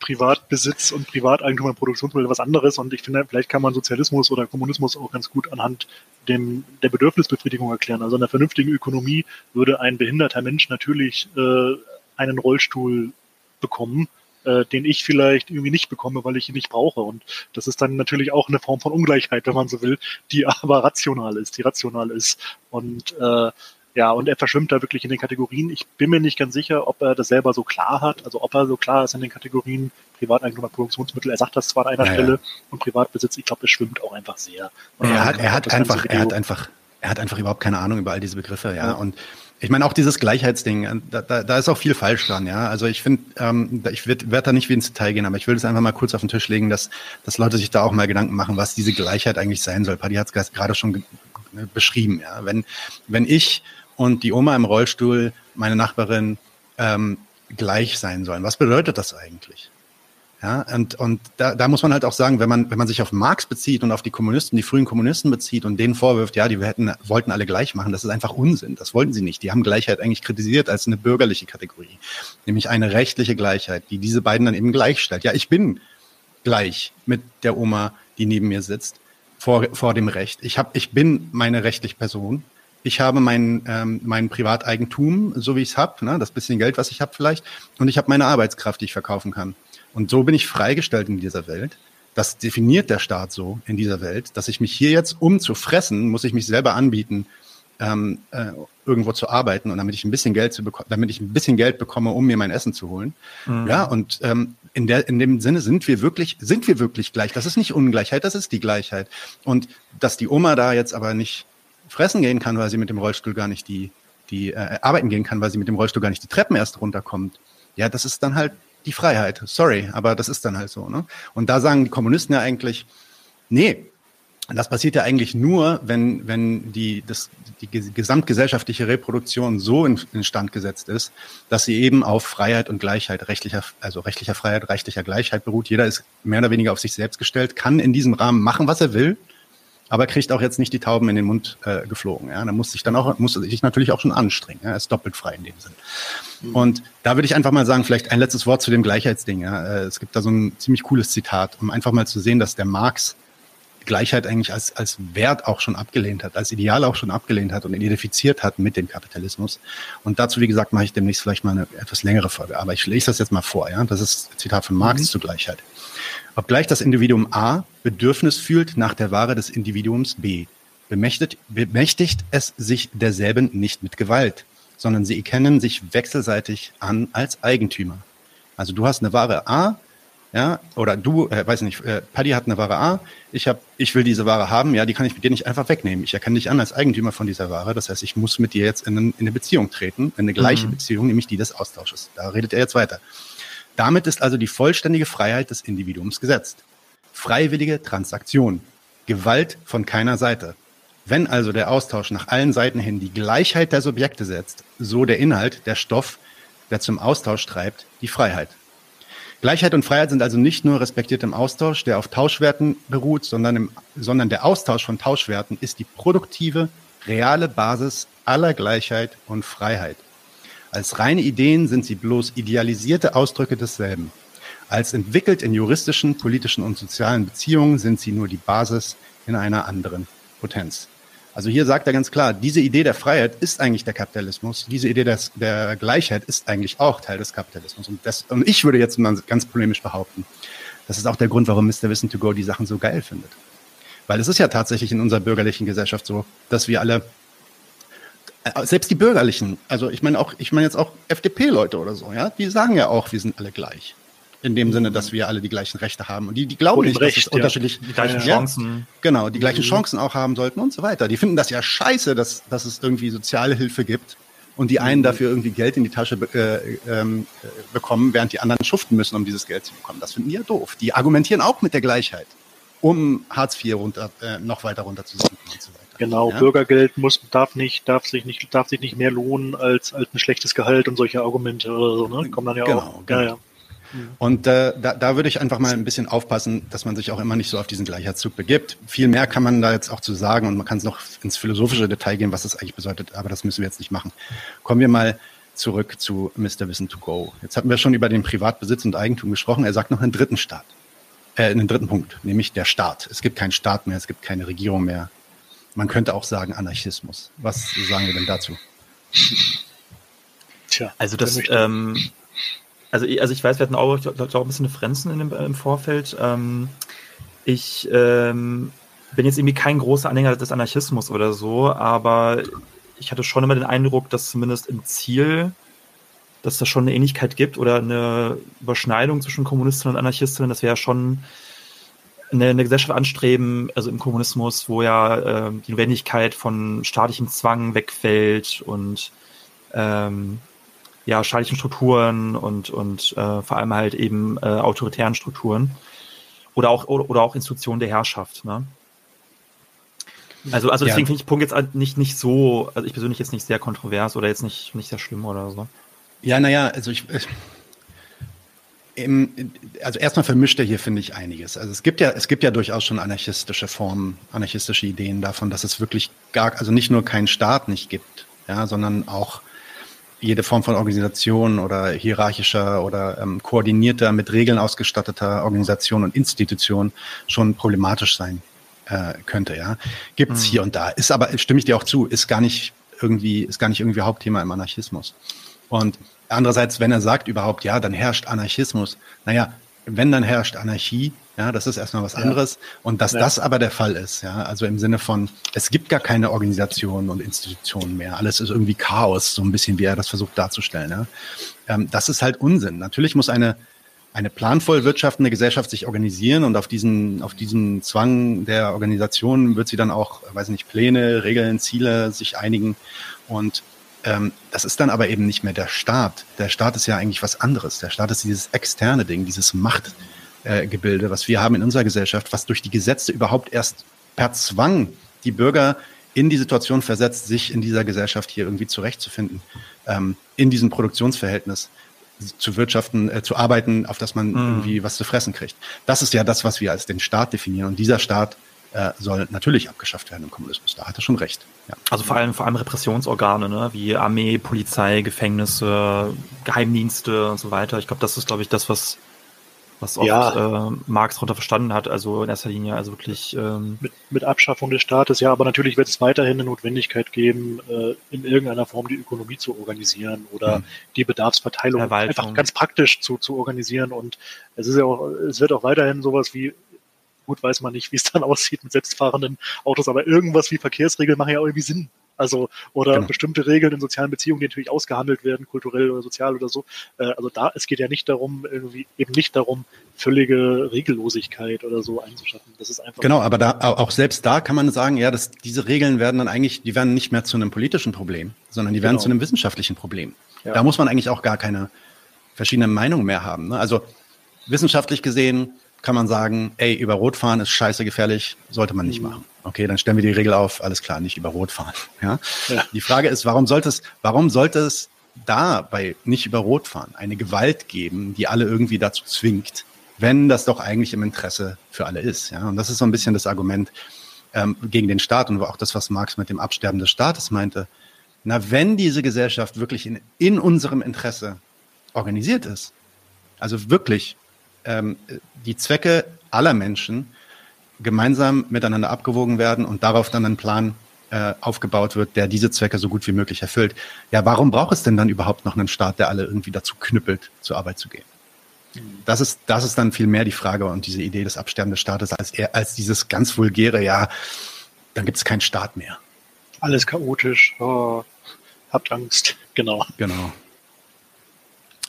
Privatbesitz und Privateigentum an Produktionsmitteln was anderes. Und ich finde, vielleicht kann man Sozialismus oder Kommunismus auch ganz gut anhand dem, der Bedürfnisbefriedigung erklären. Also in einer vernünftigen Ökonomie würde ein behinderter Mensch natürlich äh, einen Rollstuhl bekommen, äh, den ich vielleicht irgendwie nicht bekomme, weil ich ihn nicht brauche. Und das ist dann natürlich auch eine Form von Ungleichheit, wenn man so will, die aber rational ist, die rational ist. Und äh, ja, und er verschwimmt da wirklich in den Kategorien. Ich bin mir nicht ganz sicher, ob er das selber so klar hat, also ob er so klar ist in den Kategorien Privateigentum an Produktionsmittel. Er sagt das zwar an einer ja, Stelle und Privatbesitz, ich glaube, das schwimmt auch einfach sehr. er hat, er hat einfach, er hat einfach, er hat einfach überhaupt keine Ahnung über all diese Begriffe, ja. ja. Und ich meine auch dieses Gleichheitsding, da, da, da ist auch viel falsch dran, ja. Also ich finde, ähm, ich werde werd da nicht wie ins Detail gehen, aber ich will das einfach mal kurz auf den Tisch legen, dass, dass Leute sich da auch mal Gedanken machen, was diese Gleichheit eigentlich sein soll. Paddy hat es gerade schon beschrieben, ja. Wenn, wenn ich und die Oma im Rollstuhl, meine Nachbarin, ähm, gleich sein sollen. Was bedeutet das eigentlich? Ja, und, und da, da muss man halt auch sagen, wenn man, wenn man sich auf Marx bezieht und auf die Kommunisten, die frühen Kommunisten bezieht und denen vorwirft, ja, die hätten, wollten alle gleich machen, das ist einfach Unsinn. Das wollten sie nicht. Die haben Gleichheit eigentlich kritisiert als eine bürgerliche Kategorie. Nämlich eine rechtliche Gleichheit, die diese beiden dann eben gleichstellt. Ja, ich bin gleich mit der Oma, die neben mir sitzt, vor, vor dem Recht. Ich, hab, ich bin meine rechtliche Person. Ich habe mein, ähm, mein Privateigentum, so wie ich es habe, ne, das bisschen Geld, was ich habe vielleicht. Und ich habe meine Arbeitskraft, die ich verkaufen kann. Und so bin ich freigestellt in dieser Welt. Das definiert der Staat so in dieser Welt, dass ich mich hier jetzt, um zu fressen, muss ich mich selber anbieten, ähm, äh, irgendwo zu arbeiten und damit ich ein bisschen Geld zu bekommen, damit ich ein bisschen Geld bekomme, um mir mein Essen zu holen. Mhm. Ja, und ähm, in der in dem Sinne sind wir wirklich sind wir wirklich gleich. Das ist nicht Ungleichheit, das ist die Gleichheit. Und dass die Oma da jetzt aber nicht fressen gehen kann, weil sie mit dem Rollstuhl gar nicht die die äh, arbeiten gehen kann, weil sie mit dem Rollstuhl gar nicht die Treppen erst runterkommt. Ja, das ist dann halt die Freiheit. Sorry, aber das ist dann halt so. Ne? Und da sagen die Kommunisten ja eigentlich, nee, das passiert ja eigentlich nur, wenn, wenn die, das, die gesamtgesellschaftliche Reproduktion so in, instand gesetzt ist, dass sie eben auf Freiheit und Gleichheit, rechtlicher, also rechtlicher Freiheit, rechtlicher Gleichheit beruht. Jeder ist mehr oder weniger auf sich selbst gestellt, kann in diesem Rahmen machen, was er will aber kriegt auch jetzt nicht die Tauben in den Mund äh, geflogen. Ja, da muss sich dann auch muss sich natürlich auch schon anstrengen. Ja, er ist doppelt frei in dem Sinn. Mhm. Und da würde ich einfach mal sagen, vielleicht ein letztes Wort zu dem Gleichheitsding. Ja. Äh, es gibt da so ein ziemlich cooles Zitat, um einfach mal zu sehen, dass der Marx Gleichheit eigentlich als, als Wert auch schon abgelehnt hat, als Ideal auch schon abgelehnt hat und identifiziert hat mit dem Kapitalismus. Und dazu, wie gesagt, mache ich demnächst vielleicht mal eine etwas längere Folge. Aber ich lese das jetzt mal vor. Ja, das ist Zitat von Marx mhm. zur Gleichheit. Obgleich das Individuum A Bedürfnis fühlt nach der Ware des Individuums B, bemächtigt, bemächtigt es sich derselben nicht mit Gewalt, sondern sie erkennen sich wechselseitig an als Eigentümer. Also du hast eine Ware A, ja, oder du, äh, weiß nicht, äh, Paddy hat eine Ware A, ich hab, ich will diese Ware haben, ja, die kann ich mit dir nicht einfach wegnehmen. Ich erkenne dich an als Eigentümer von dieser Ware. Das heißt, ich muss mit dir jetzt in, in eine Beziehung treten, in eine gleiche mhm. Beziehung, nämlich die des Austausches. Da redet er jetzt weiter. Damit ist also die vollständige Freiheit des Individuums gesetzt. Freiwillige Transaktion. Gewalt von keiner Seite. Wenn also der Austausch nach allen Seiten hin die Gleichheit der Subjekte setzt, so der Inhalt, der Stoff, der zum Austausch treibt, die Freiheit. Gleichheit und Freiheit sind also nicht nur respektiert im Austausch, der auf Tauschwerten beruht, sondern, im, sondern der Austausch von Tauschwerten ist die produktive, reale Basis aller Gleichheit und Freiheit. Als reine Ideen sind sie bloß idealisierte Ausdrücke desselben. Als entwickelt in juristischen, politischen und sozialen Beziehungen sind sie nur die Basis in einer anderen Potenz. Also hier sagt er ganz klar, diese Idee der Freiheit ist eigentlich der Kapitalismus. Diese Idee des, der Gleichheit ist eigentlich auch Teil des Kapitalismus. Und, das, und ich würde jetzt mal ganz polemisch behaupten, das ist auch der Grund, warum Mr. Wissen to Go die Sachen so geil findet. Weil es ist ja tatsächlich in unserer bürgerlichen Gesellschaft so, dass wir alle selbst die Bürgerlichen, also ich meine auch, ich meine jetzt auch FDP-Leute oder so, ja, die sagen ja auch, wir sind alle gleich. In dem Sinne, dass wir alle die gleichen Rechte haben. Und die, die glauben nicht, Recht, dass es ja. unterschiedlich die gleichen ja, Chancen. Genau, die gleichen mhm. Chancen auch haben sollten und so weiter. Die finden das ja scheiße, dass, dass es irgendwie soziale Hilfe gibt und die einen mhm. dafür irgendwie Geld in die Tasche äh, ähm, äh, bekommen, während die anderen schuften müssen, um dieses Geld zu bekommen. Das finden die ja doof. Die argumentieren auch mit der Gleichheit, um Hartz IV runter, äh, noch weiter runterzusenken und so weiter. Genau, ja? Bürgergeld muss, darf nicht, darf sich nicht, darf sich nicht mehr lohnen als, als ein schlechtes Gehalt und solche Argumente oder so, ne? Die kommen dann ja genau, auch. Genau. Ja, ja. Und äh, da, da würde ich einfach mal ein bisschen aufpassen, dass man sich auch immer nicht so auf diesen Gleichheitszug begibt. Viel mehr kann man da jetzt auch zu sagen und man kann es noch ins philosophische Detail gehen, was das eigentlich bedeutet, aber das müssen wir jetzt nicht machen. Kommen wir mal zurück zu Mr. Wissen to Go. Jetzt hatten wir schon über den Privatbesitz und Eigentum gesprochen. Er sagt noch einen dritten Staat, äh, einen dritten Punkt, nämlich der Staat. Es gibt keinen Staat mehr, es gibt keine Regierung mehr, man könnte auch sagen Anarchismus. Was sagen wir denn dazu? Tja, also das, ähm, also, ich, also ich weiß, wir hatten auch, auch ein bisschen Differenzen in dem, im Vorfeld. Ähm, ich ähm, bin jetzt irgendwie kein großer Anhänger des Anarchismus oder so, aber ich hatte schon immer den Eindruck, dass zumindest im Ziel, dass da schon eine Ähnlichkeit gibt oder eine Überschneidung zwischen Kommunisten und Anarchistinnen. Das wäre ja schon eine, eine Gesellschaft anstreben, also im Kommunismus, wo ja äh, die Notwendigkeit von staatlichem Zwang wegfällt und ähm, ja, staatlichen Strukturen und, und äh, vor allem halt eben äh, autoritären Strukturen oder auch, oder, oder auch Institutionen der Herrschaft. Ne? Also, also deswegen ja. finde ich Punkt jetzt nicht, nicht so, also ich persönlich jetzt nicht sehr kontrovers oder jetzt nicht, nicht sehr schlimm oder so. Ja, naja, also ich, Im, also erstmal vermischt er hier, finde ich, einiges. Also es gibt ja, es gibt ja durchaus schon anarchistische Formen, anarchistische Ideen davon, dass es wirklich gar, also nicht nur keinen Staat nicht gibt, ja, sondern auch jede Form von Organisation oder hierarchischer oder ähm, koordinierter, mit Regeln ausgestatteter Organisation und Institution schon problematisch sein äh, könnte, ja. Gibt's mhm. hier und da. Ist aber, stimme ich dir auch zu, ist gar nicht irgendwie, ist gar nicht irgendwie Hauptthema im Anarchismus. Und andererseits, wenn er sagt überhaupt, ja, dann herrscht Anarchismus, naja, wenn dann herrscht Anarchie, ja, das ist erstmal was anderes. Ja. Und dass ja. das aber der Fall ist, ja, also im Sinne von, es gibt gar keine Organisationen und Institutionen mehr. Alles ist irgendwie Chaos, so ein bisschen, wie er das versucht darzustellen. Ja. Ähm, das ist halt Unsinn. Natürlich muss eine, eine planvoll wirtschaftende Gesellschaft sich organisieren und auf diesen, auf diesen Zwang der Organisation wird sie dann auch, weiß nicht, Pläne, Regeln, Ziele sich einigen. Und ähm, das ist dann aber eben nicht mehr der Staat. Der Staat ist ja eigentlich was anderes. Der Staat ist dieses externe Ding, dieses Machtgebilde, äh, was wir haben in unserer Gesellschaft, was durch die Gesetze überhaupt erst per Zwang die Bürger in die Situation versetzt, sich in dieser Gesellschaft hier irgendwie zurechtzufinden, ähm, in diesem Produktionsverhältnis zu wirtschaften, äh, zu arbeiten, auf das man mhm. irgendwie was zu fressen kriegt. Das ist ja das, was wir als den Staat definieren. Und dieser Staat äh, soll natürlich abgeschafft werden im Kommunismus. Da hat er schon recht. Ja. Also vor allem vor allem Repressionsorgane, ne? wie Armee, Polizei, Gefängnisse, Geheimdienste und so weiter. Ich glaube, das ist, glaube ich, das, was was oft ja. äh, Marx darunter verstanden hat, also in erster Linie, also wirklich ähm, mit, mit Abschaffung des Staates, ja, aber natürlich wird es weiterhin eine Notwendigkeit geben, äh, in irgendeiner Form die Ökonomie zu organisieren oder mhm. die Bedarfsverteilung einfach ganz praktisch zu, zu organisieren. Und es ist ja auch, es wird auch weiterhin sowas wie Gut, weiß man nicht, wie es dann aussieht mit selbstfahrenden Autos, aber irgendwas wie Verkehrsregeln machen ja irgendwie Sinn. Also, oder genau. bestimmte Regeln in sozialen Beziehungen, die natürlich ausgehandelt werden, kulturell oder sozial oder so. Äh, also da, es geht ja nicht darum, irgendwie, eben nicht darum, völlige Regellosigkeit oder so einzuschaffen. Das ist einfach. Genau, aber da, auch selbst da kann man sagen, ja, dass diese Regeln werden dann eigentlich, die werden nicht mehr zu einem politischen Problem, sondern die werden genau. zu einem wissenschaftlichen Problem. Ja. Da muss man eigentlich auch gar keine verschiedenen Meinungen mehr haben. Ne? Also wissenschaftlich gesehen, kann man sagen, ey, über Rot fahren ist scheiße gefährlich, sollte man nicht mhm. machen. Okay, dann stellen wir die Regel auf, alles klar, nicht über Rot fahren. Ja? ja. Die Frage ist, warum sollte es, warum sollte es da bei nicht über Rot fahren eine Gewalt geben, die alle irgendwie dazu zwingt, wenn das doch eigentlich im Interesse für alle ist. Ja? Und das ist so ein bisschen das Argument ähm, gegen den Staat und auch das, was Marx mit dem Absterben des Staates meinte. Na, wenn diese Gesellschaft wirklich in, in unserem Interesse organisiert ist, also wirklich ähm, die Zwecke aller Menschen gemeinsam miteinander abgewogen werden und darauf dann ein Plan äh, aufgebaut wird, der diese Zwecke so gut wie möglich erfüllt. Ja, warum braucht es denn dann überhaupt noch einen Staat, der alle irgendwie dazu knüppelt, zur Arbeit zu gehen? Das ist, das ist dann viel mehr die Frage und diese Idee des Absterben des Staates als, eher, als dieses ganz vulgäre, ja, dann gibt es keinen Staat mehr. Alles chaotisch, oh, habt Angst, genau. Genau.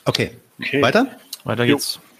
Okay, okay. weiter? Weiter geht's. Jo.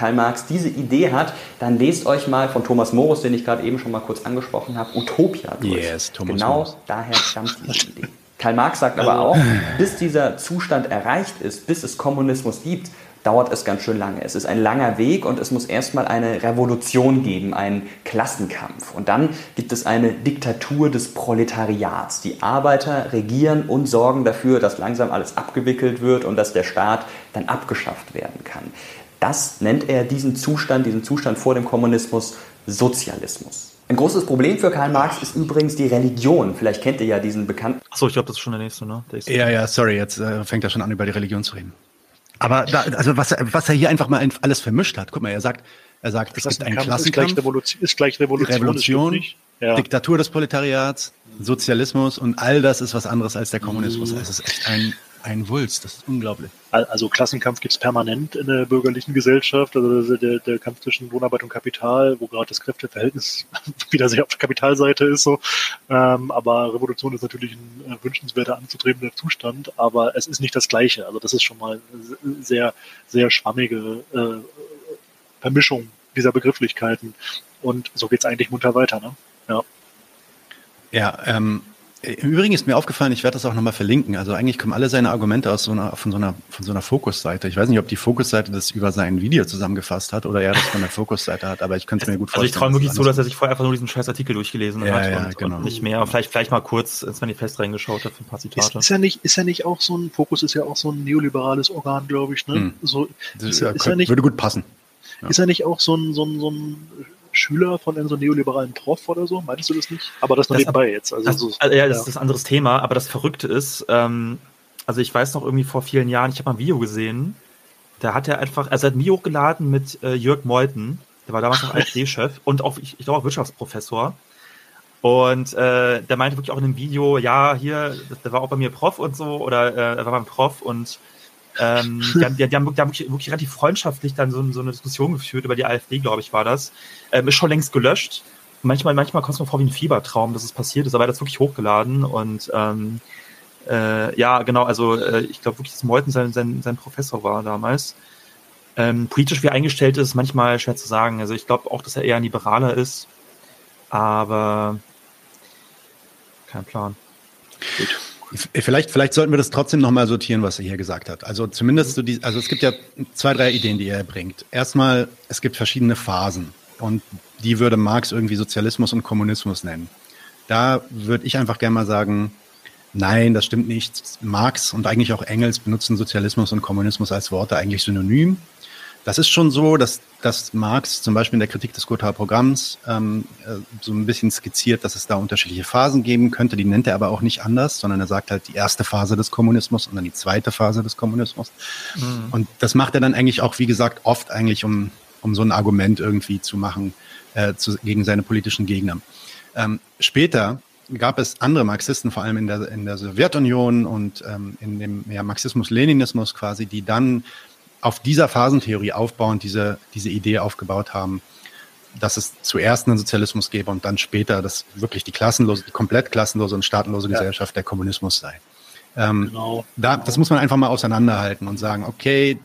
Karl Marx diese Idee hat, dann lest euch mal von Thomas Morus, den ich gerade eben schon mal kurz angesprochen habe, Utopia durch. Yes, Thomas genau Morris. daher stammt diese Idee. Karl Marx sagt aber auch, bis dieser Zustand erreicht ist, bis es Kommunismus gibt, dauert es ganz schön lange. Es ist ein langer Weg und es muss erstmal eine Revolution geben, einen Klassenkampf. Und dann gibt es eine Diktatur des Proletariats. Die Arbeiter regieren und sorgen dafür, dass langsam alles abgewickelt wird und dass der Staat dann abgeschafft werden kann. Das nennt er diesen Zustand, diesen Zustand vor dem Kommunismus Sozialismus. Ein großes Problem für Karl Marx ist übrigens die Religion. Vielleicht kennt ihr ja diesen bekannten. Achso, ich glaube, das ist schon der nächste, ne? Der ja, ja, sorry, jetzt äh, fängt er schon an, über die Religion zu reden. Aber da, also was, was er hier einfach mal alles vermischt hat, guck mal, er sagt, er sagt, es gibt einen Klassenkampf, ist gleich Revolution, ist gleich Revolution, Revolution ja. Diktatur des Proletariats, Sozialismus und all das ist was anderes als der Kommunismus. Mhm. Es ist echt ein ein Wulst, das ist unglaublich. Also Klassenkampf gibt es permanent in der bürgerlichen Gesellschaft, also der, der Kampf zwischen Lohnarbeit und Kapital, wo gerade das Kräfteverhältnis wieder sehr auf der Kapitalseite ist. so. Ähm, aber Revolution ist natürlich ein äh, wünschenswerter anzutretender Zustand, aber es ist nicht das Gleiche. Also das ist schon mal sehr, sehr schwammige äh, Vermischung dieser Begrifflichkeiten. Und so geht es eigentlich munter weiter. Ne? Ja. Ja, ähm, Im Übrigen ist mir aufgefallen, ich werde das auch nochmal verlinken. Also eigentlich kommen alle seine Argumente aus so einer, von so einer, von so einer Fokusseite. Ich weiß nicht, ob die Fokusseite das über sein Video zusammengefasst hat oder er das von der Fokusseite hat, aber ich könnte es mir gut vorstellen. Also ich traue wirklich so, dass er sich vorher einfach nur diesen scheiß Artikel durchgelesen ja, hat ja, und, genau. und nicht mehr. Vielleicht, vielleicht mal kurz ins Manifest reingeschaut hat für ein paar Zitate. Ist, ist, ja nicht, ist ja nicht auch so ein, Fokus ist ja auch so ein neoliberales Organ, glaube ich, ne? Hm. So, Das ist, ja, ist, könnte- nicht, würde gut passen. Ja. ist ja nicht auch so ein, so ein, so ein Schüler von einem so neoliberalen Prof oder so? Meintest du das nicht? Aber das nur Das- nebenbei jetzt. Also, Das, so, also, ja, das ist ein anderes Thema, aber das Verrückte ist, ähm, also ich weiß noch irgendwie vor vielen Jahren, ich habe mal ein Video gesehen, da hat er einfach, also er hat ein Video hochgeladen mit äh, Jörg Meuthen, der war damals noch AfD-Chef und auch, ich, ich glaube auch Wirtschaftsprofessor. Und äh, der meinte wirklich auch in dem Video, ja, hier, der war auch bei mir Prof und so, oder äh, er war beim Prof und ähm, die, haben, die, die haben die haben wirklich, wirklich relativ freundschaftlich dann so, so eine Diskussion geführt über die AfD, glaube ich, war das. Ähm, ist schon längst gelöscht. Manchmal, manchmal kommt es mir vor wie ein Fiebertraum, dass es passiert ist, aber er hat das wirklich hochgeladen und ähm, äh, ja, genau, also äh, ich glaube wirklich, dass Meuthen sein, sein, sein Professor war damals. Ähm, politisch wie eingestellt ist, manchmal schwer zu sagen. Also ich glaube auch, dass er eher ein Liberaler ist, aber kein Plan. Vielleicht, vielleicht sollten wir das trotzdem nochmal sortieren, was er hier gesagt hat. Also zumindest so die, also es gibt ja zwei, drei Ideen, die er bringt. Erstmal, es gibt verschiedene Phasen und die würde Marx irgendwie Sozialismus und Kommunismus nennen. Da würde ich einfach gerne mal sagen, nein, das stimmt nicht. Marx und eigentlich auch Engels benutzen Sozialismus und Kommunismus als Worte eigentlich synonym. Das ist schon so, dass, dass Marx zum Beispiel in der Kritik des Gothaer Programms ähm, äh, so ein bisschen skizziert, dass es da unterschiedliche Phasen geben könnte. Die nennt er aber auch nicht anders, sondern er sagt halt die erste Phase des Kommunismus und dann die zweite Phase des Kommunismus. Mhm. Und das macht er dann eigentlich auch, wie gesagt, oft eigentlich, um, um so ein Argument irgendwie zu machen äh, zu, gegen seine politischen Gegner. Ähm, später gab es andere Marxisten, vor allem in der, in der Sowjetunion und ähm, in dem ja, Marxismus-Leninismus quasi, die dann auf dieser Phasentheorie aufbauend diese, diese Idee aufgebaut haben, dass es zuerst einen Sozialismus gäbe und dann später, dass wirklich die klassenlose, die komplett klassenlose und staatenlose Ja. Gesellschaft der Kommunismus sei. Ähm, genau. da, das muss man einfach mal auseinanderhalten und sagen, okay,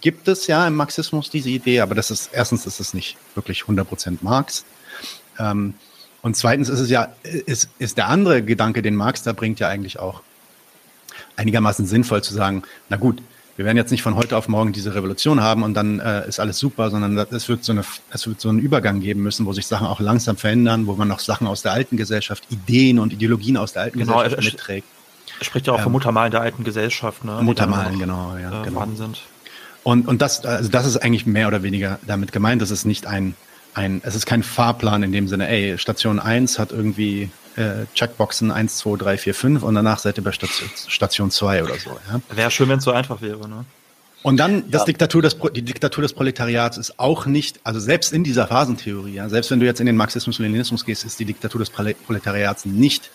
gibt es ja im Marxismus diese Idee, aber das ist, erstens ist es nicht wirklich 100% Marx. Ähm, und zweitens ist es ja, ist, ist der andere Gedanke, den Marx da bringt, ja eigentlich auch einigermaßen sinnvoll zu sagen, na gut, wir werden jetzt nicht von heute auf morgen diese Revolution haben und dann äh, ist alles super, sondern es wird, so eine, es wird so einen Übergang geben müssen, wo sich Sachen auch langsam verändern, wo man noch Sachen aus der alten Gesellschaft, Ideen und Ideologien aus der alten Genau, Gesellschaft er- mitträgt. Er spricht ja auch Ähm, vom Muttermalen der alten Gesellschaft, ne? Muttermalen, genau, ja, äh, genau. sind. Und, und das, also das ist eigentlich mehr oder weniger damit gemeint. Das ist nicht ein, ein, es ist kein Fahrplan in dem Sinne, ey, Station 1 hat irgendwie äh, Checkboxen 1, 2, 3, 4, 5 und danach seid ihr bei Station, Station 2 oder so. Ja? Wäre schön, wenn es so einfach wäre, ne? Und dann das Ja. Diktatur des, die Diktatur des Proletariats ist auch nicht, also selbst in dieser Phasentheorie, ja, selbst wenn du jetzt in den Marxismus und Leninismus gehst, ist die Diktatur des Prole- Proletariats nicht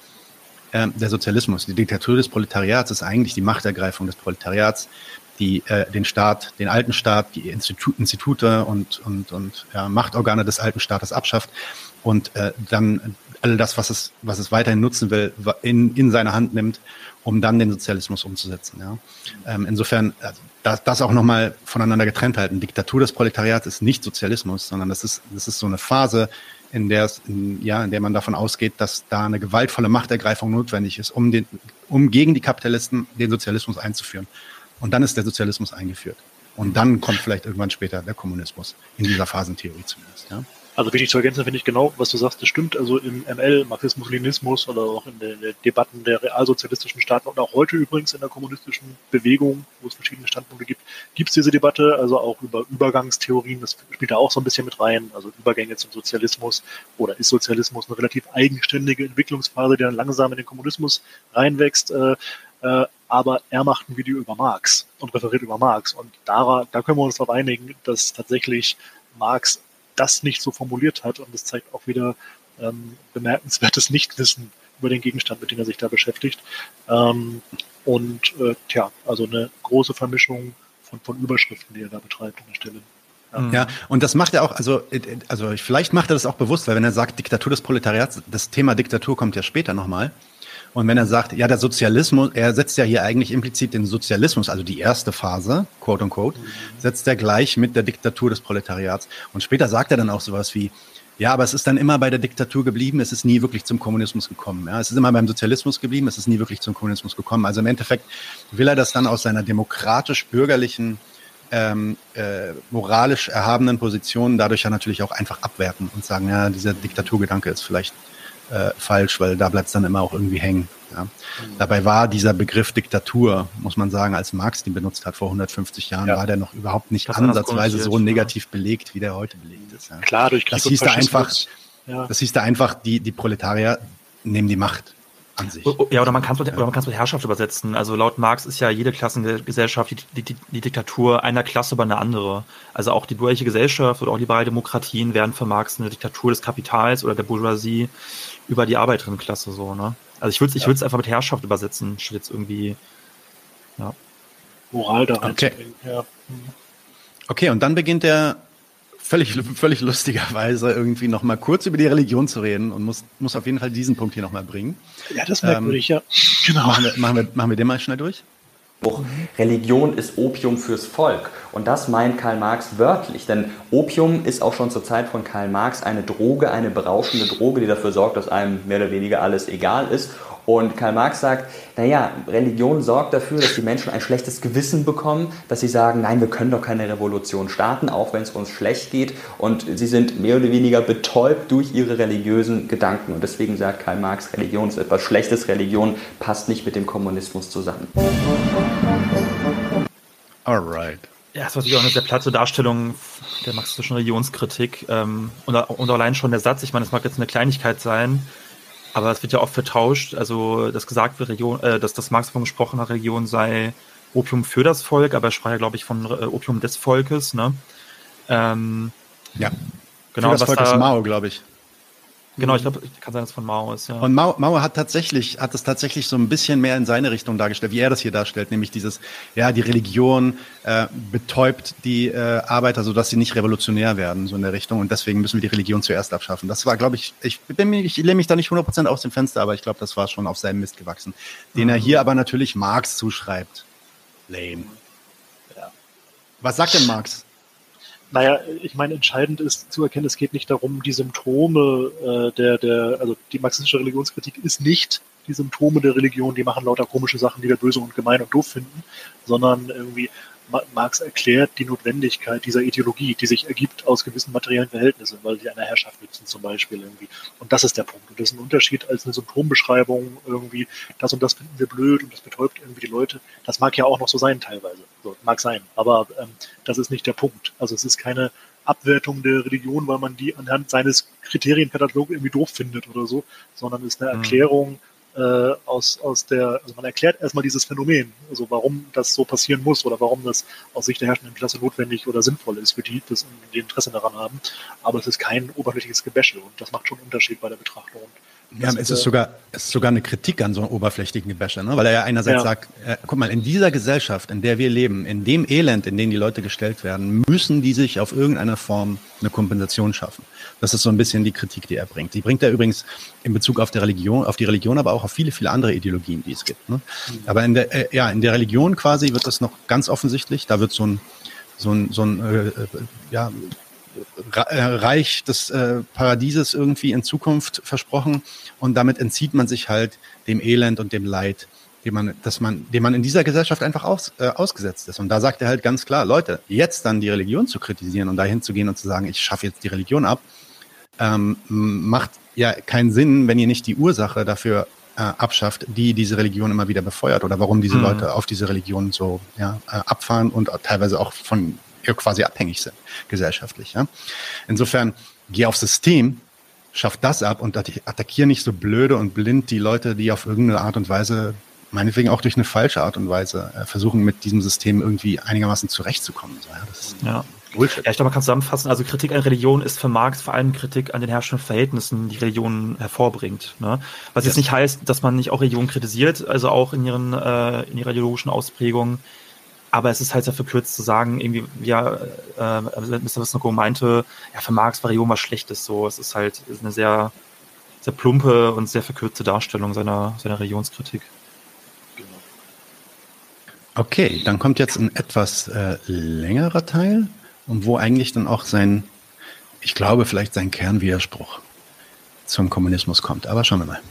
ähm, der Sozialismus. Die Diktatur des Proletariats ist eigentlich die Machtergreifung des Proletariats, die äh, den Staat, den alten Staat, die Institu Institute und, und, und ja, Machtorgane des alten Staates abschafft und äh, dann all das, was es, was es weiterhin nutzen will, in, in seine Hand nimmt, um dann den Sozialismus umzusetzen. Ja. Ähm, insofern, also, das, das auch nochmal voneinander getrennt halten. Diktatur des Proletariats ist nicht Sozialismus, sondern das ist, das ist so eine Phase, in der es, in, ja, in der man davon ausgeht, dass da eine gewaltvolle Machtergreifung notwendig ist, um den, um gegen die Kapitalisten den Sozialismus einzuführen. Und dann ist der Sozialismus eingeführt. Und dann kommt vielleicht irgendwann später der Kommunismus. In dieser Phasentheorie zumindest, ja. Also wichtig zu ergänzen finde ich genau, was du sagst, das stimmt. Also im ML, Marxismus, Leninismus oder auch in den Debatten der realsozialistischen Staaten und auch heute übrigens in der kommunistischen Bewegung, wo es verschiedene Standpunkte gibt, gibt es diese Debatte, also auch über Übergangstheorien, das spielt da auch so ein bisschen mit rein, also Übergänge zum Sozialismus oder ist Sozialismus eine relativ eigenständige Entwicklungsphase, die dann langsam in den Kommunismus reinwächst. Äh, äh, aber er macht ein Video über Marx und referiert über Marx. Und da, da können wir uns darauf einigen, dass tatsächlich Marx das nicht so formuliert hat. Und das zeigt auch wieder ähm, bemerkenswertes Nichtwissen über den Gegenstand, mit dem er sich da beschäftigt. Ähm, und äh, tja, also eine große Vermischung von, von Überschriften, die er da betreibt an der Stelle. Mhm. Ja, und das macht er auch, also, äh, also vielleicht macht er das auch bewusst, weil wenn er sagt Diktatur des Proletariats, das Thema Diktatur kommt ja später nochmal. Und wenn er sagt, ja, der Sozialismus, er setzt ja hier eigentlich implizit den Sozialismus, also die erste Phase, quote unquote, setzt er gleich mit der Diktatur des Proletariats. Und später sagt er dann auch sowas wie, ja, aber es ist dann immer bei der Diktatur geblieben, es ist nie wirklich zum Kommunismus gekommen. Ja, es ist immer beim Sozialismus geblieben, es ist nie wirklich zum Kommunismus gekommen. Also im Endeffekt will er das dann aus seiner demokratisch-bürgerlichen, ähm, äh, moralisch erhabenen Position dadurch ja natürlich auch einfach abwerten und sagen, ja, dieser Diktaturgedanke ist vielleicht äh, falsch, weil da bleibt es dann immer auch irgendwie hängen. Ja. Mhm. Dabei war dieser Begriff Diktatur, muss man sagen, als Marx den benutzt hat vor 150 Jahren, ja. war der noch überhaupt nicht das ansatzweise so negativ belegt, wie der heute belegt ist. Ja. Klar, durch Krieg das hieß da einfach, das hieß da einfach, die, die Proletarier nehmen die Macht an sich. Ja, oder man kann es mit, mit Herrschaft übersetzen. Also laut Marx ist ja jede Klassengesellschaft die, die, die, Diktatur einer Klasse über eine andere. Also auch die bürgerliche Gesellschaft oder auch liberale Demokratien werden für Marx eine Diktatur des Kapitals oder der Bourgeoisie über die Arbeiterinnenklasse so, ne? Also ich würde es ich ja. einfach mit Herrschaft übersetzen, statt jetzt irgendwie, ja. Moral da okay. ja. Okay, und dann beginnt er völlig, völlig lustigerweise irgendwie noch mal kurz über die Religion zu reden und muss, muss auf jeden Fall diesen Punkt hier noch mal bringen. Ja, das merkwürdig, ähm, ja. Genau. Machen wir, machen, wir, machen wir den mal schnell durch? Religion ist Opium fürs Volk. Und das meint Karl Marx wörtlich. Denn Opium ist auch schon zur Zeit von Karl Marx eine Droge, eine berauschende Droge, die dafür sorgt, dass einem mehr oder weniger alles egal ist und Karl Marx sagt, naja, Religion sorgt dafür, dass die Menschen ein schlechtes Gewissen bekommen, dass sie sagen, nein, wir können doch keine Revolution starten, auch wenn es uns schlecht geht. Und sie sind mehr oder weniger betäubt durch ihre religiösen Gedanken. Und deswegen sagt Karl Marx, Religion ist etwas Schlechtes, Religion passt nicht mit dem Kommunismus zusammen. Alright. Ja, das war natürlich auch eine sehr platte Darstellung der marxistischen Religionskritik. Ähm, und, und allein schon der Satz, ich meine, es mag jetzt eine Kleinigkeit sein, aber es wird ja oft vertauscht, also dass gesagt wird, Region, äh, dass das Marx davon gesprochen hat, Region sei Opium für das Volk, aber er sprach ja, glaube ich, von äh, Opium des Volkes, ne? Ähm, ja. Genau, für das Volk da, ist Mao, glaube ich. Genau, ich glaube, kann sein, dass es von Mao ist, ja. Und Mao, Mao hat tatsächlich, hat es tatsächlich so ein bisschen mehr in seine Richtung dargestellt, wie er das hier darstellt, nämlich dieses, ja, die Religion äh, betäubt die äh, Arbeiter, sodass sie nicht revolutionär werden, so in der Richtung. Und deswegen müssen wir die Religion zuerst abschaffen. Das war, glaube ich, ich bin mir, ich lehne mich da nicht 100% aus dem Fenster, aber ich glaube, das war schon auf seinem Mist gewachsen. Den mhm. er hier aber natürlich Marx zuschreibt. Lame. Ja. Was sagt denn Marx? Naja, ich meine, entscheidend ist zu erkennen, es geht nicht darum, die Symptome äh, der, der, also die marxistische Religionskritik ist nicht die Symptome der Religion, die machen lauter komische Sachen, die wir böse und gemein und doof finden, sondern irgendwie Marx erklärt die Notwendigkeit dieser Ideologie, die sich ergibt aus gewissen materiellen Verhältnissen, weil sie einer Herrschaft nützen zum Beispiel irgendwie. Und das ist der Punkt. Und das ist ein Unterschied als eine Symptombeschreibung irgendwie, das und das finden wir blöd und das betäubt irgendwie die Leute. Das mag ja auch noch so sein teilweise. So, mag sein. Aber ähm, das ist nicht der Punkt. Also es ist keine Abwertung der Religion, weil man die anhand seines Kriterienkatalogs irgendwie doof findet oder so, sondern es ist eine mhm. Äh, aus, aus der, also man erklärt erstmal dieses Phänomen, also warum das so passieren muss oder warum das aus Sicht der herrschenden Klasse notwendig oder sinnvoll ist für die, das, die Interesse daran haben. Aber es ist kein oberflächliches Gebäsche und das macht schon einen Unterschied bei der Betrachtung. Ja, es ist, sogar, es ist sogar eine Kritik an so einem oberflächlichen Gebäsche, ne? weil er ja einerseits ja. sagt, äh, guck mal, in dieser Gesellschaft, in der wir leben, in dem Elend, in dem die Leute gestellt werden, müssen die sich auf irgendeine Form eine Kompensation schaffen. Das ist so ein bisschen die Kritik, die er bringt. Die bringt er übrigens in Bezug auf, der Religion, auf die Religion, aber auch auf viele, viele andere Ideologien, die es gibt. Ne? Mhm. Aber in der, äh, ja, in der Religion quasi wird das noch ganz offensichtlich, da wird so ein, so ein, so ein äh, äh ja, äh, Reich des äh, Paradieses irgendwie in Zukunft versprochen und damit entzieht man sich halt dem Elend und dem Leid, dem man, dass man, dem man in dieser Gesellschaft einfach aus, äh, ausgesetzt ist. Und da sagt er halt ganz klar, Leute, jetzt dann die Religion zu kritisieren und dahin zu gehen und zu sagen, ich schaffe jetzt die Religion ab, ähm, macht ja keinen Sinn, wenn ihr nicht die Ursache dafür äh, abschafft, die diese Religion immer wieder befeuert oder warum diese mhm. Leute auf diese Religion so ja, äh, abfahren und teilweise auch von quasi abhängig sind, gesellschaftlich. Ja? Insofern, geh aufs System, schaff das ab und attackier nicht so blöde und blind die Leute, die auf irgendeine Art und Weise, meinetwegen auch durch eine falsche Art und Weise, äh, versuchen, mit diesem System irgendwie einigermaßen zurechtzukommen. So, ja, das ja. Bullshit. Ja, ich glaube, man kann zusammenfassen, also Kritik an Religion ist für Marx vor allem Kritik an den herrschenden Verhältnissen, die Religion hervorbringt. Ne? Was ja. jetzt nicht heißt, dass man nicht auch Religion kritisiert, also auch in ihren äh, in ihrer ideologischen Ausprägung aber es ist halt sehr verkürzt zu sagen, irgendwie, ja, äh, Mr. Wisnogo meinte, ja, für Marx war Religion was Schlechtes, so. Es ist halt ist eine sehr, sehr plumpe und sehr verkürzte Darstellung seiner, seiner Religionskritik. Genau. Okay, dann kommt jetzt ein etwas äh, längerer Teil und wo eigentlich dann auch sein, ich glaube, vielleicht sein Kernwiderspruch zum Kommunismus kommt. Aber schauen wir mal.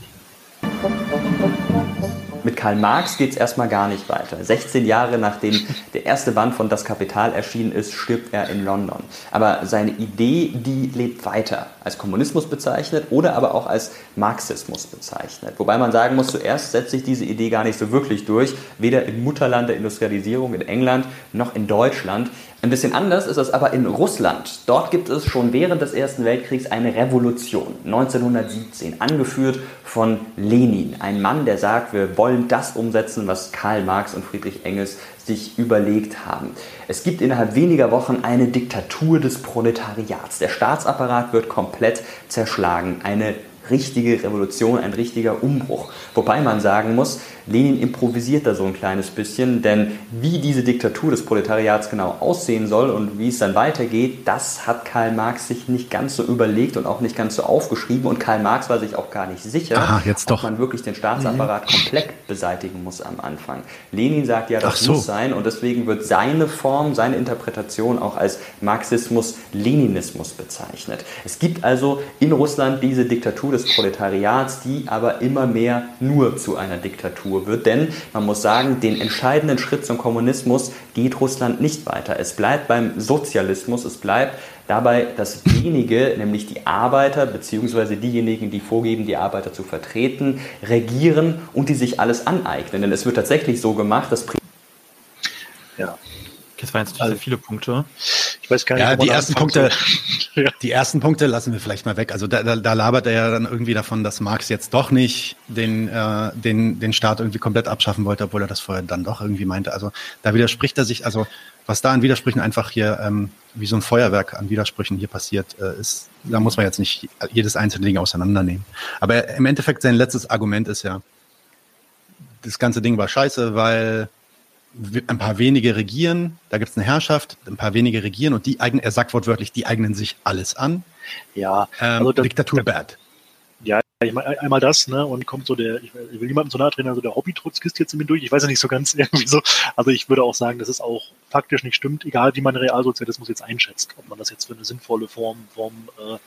Mit Karl Marx geht es erstmal gar nicht weiter. 16 Jahre nachdem der erste Band von Das Kapital erschienen ist, stirbt er in London. Aber seine Idee, die lebt weiter. Als Kommunismus bezeichnet oder aber auch als Marxismus bezeichnet. Wobei man sagen muss, zuerst setzt sich diese Idee gar nicht so wirklich durch. Weder im Mutterland der Industrialisierung in England noch in Deutschland. Ein bisschen anders ist es aber in Russland. Dort gibt es schon während des Ersten Weltkriegs eine Revolution, 1917, angeführt von Lenin, ein Mann, der sagt, wir wollen das umsetzen, was Karl Marx und Friedrich Engels sich überlegt haben. Es gibt innerhalb weniger Wochen eine Diktatur des Proletariats. Der Staatsapparat wird komplett zerschlagen. Eine richtige Revolution, ein richtiger Umbruch. Wobei man sagen muss, Lenin improvisiert da so ein kleines bisschen, denn wie diese Diktatur des Proletariats genau aussehen soll und wie es dann weitergeht, das hat Karl Marx sich nicht ganz so überlegt und auch nicht ganz so aufgeschrieben und Karl Marx war sich auch gar nicht sicher, Aha, jetzt ob man wirklich den Staatsapparat mhm. komplett beseitigen muss am Anfang. Lenin sagt ja, das so. muss sein und deswegen wird seine Form, seine Interpretation auch als Marxismus-Leninismus bezeichnet. Es gibt also in Russland diese Diktatur des Proletariats, die aber immer mehr nur zu einer Diktatur wird. Denn man muss sagen, den entscheidenden Schritt zum Kommunismus geht Russland nicht weiter. Es bleibt beim Sozialismus, es bleibt dabei, dass wenige, nämlich die Arbeiter bzw. diejenigen, die vorgeben, die Arbeiter zu vertreten, regieren und die sich alles aneignen. Denn es wird tatsächlich so gemacht, dass ja. Das waren jetzt also, viele Punkte. Ich weiß gar nicht, ja, die ersten Punkte, ja. die ersten Punkte lassen wir vielleicht mal weg. Also da, da, da labert er ja dann irgendwie davon, dass Marx jetzt doch nicht den, äh, den, den Staat irgendwie komplett abschaffen wollte, obwohl er das vorher dann doch irgendwie meinte. Also da widerspricht er sich, also was da an Widersprüchen einfach hier ähm, wie so ein Feuerwerk an Widersprüchen hier passiert äh, ist, da muss man jetzt nicht jedes einzelne Ding auseinandernehmen. Aber im Endeffekt sein letztes Argument ist ja, das ganze Ding war scheiße, weil ein paar wenige regieren, da gibt es eine Herrschaft, ein paar wenige regieren und die eignen, er sagt wortwörtlich, die eignen sich alles an. Ja, ähm, also das, Diktatur das, bad. Ja, ich meine, einmal das, ne, und kommt so der, ich will niemandem so nahe treten, also der Hobby-Trotzkist jetzt in mir durch, ich weiß ja nicht so ganz irgendwie so, also ich würde auch sagen, dass es auch faktisch nicht stimmt, egal wie man Realsozialismus jetzt einschätzt, ob man das jetzt für eine sinnvolle Form, Form äh,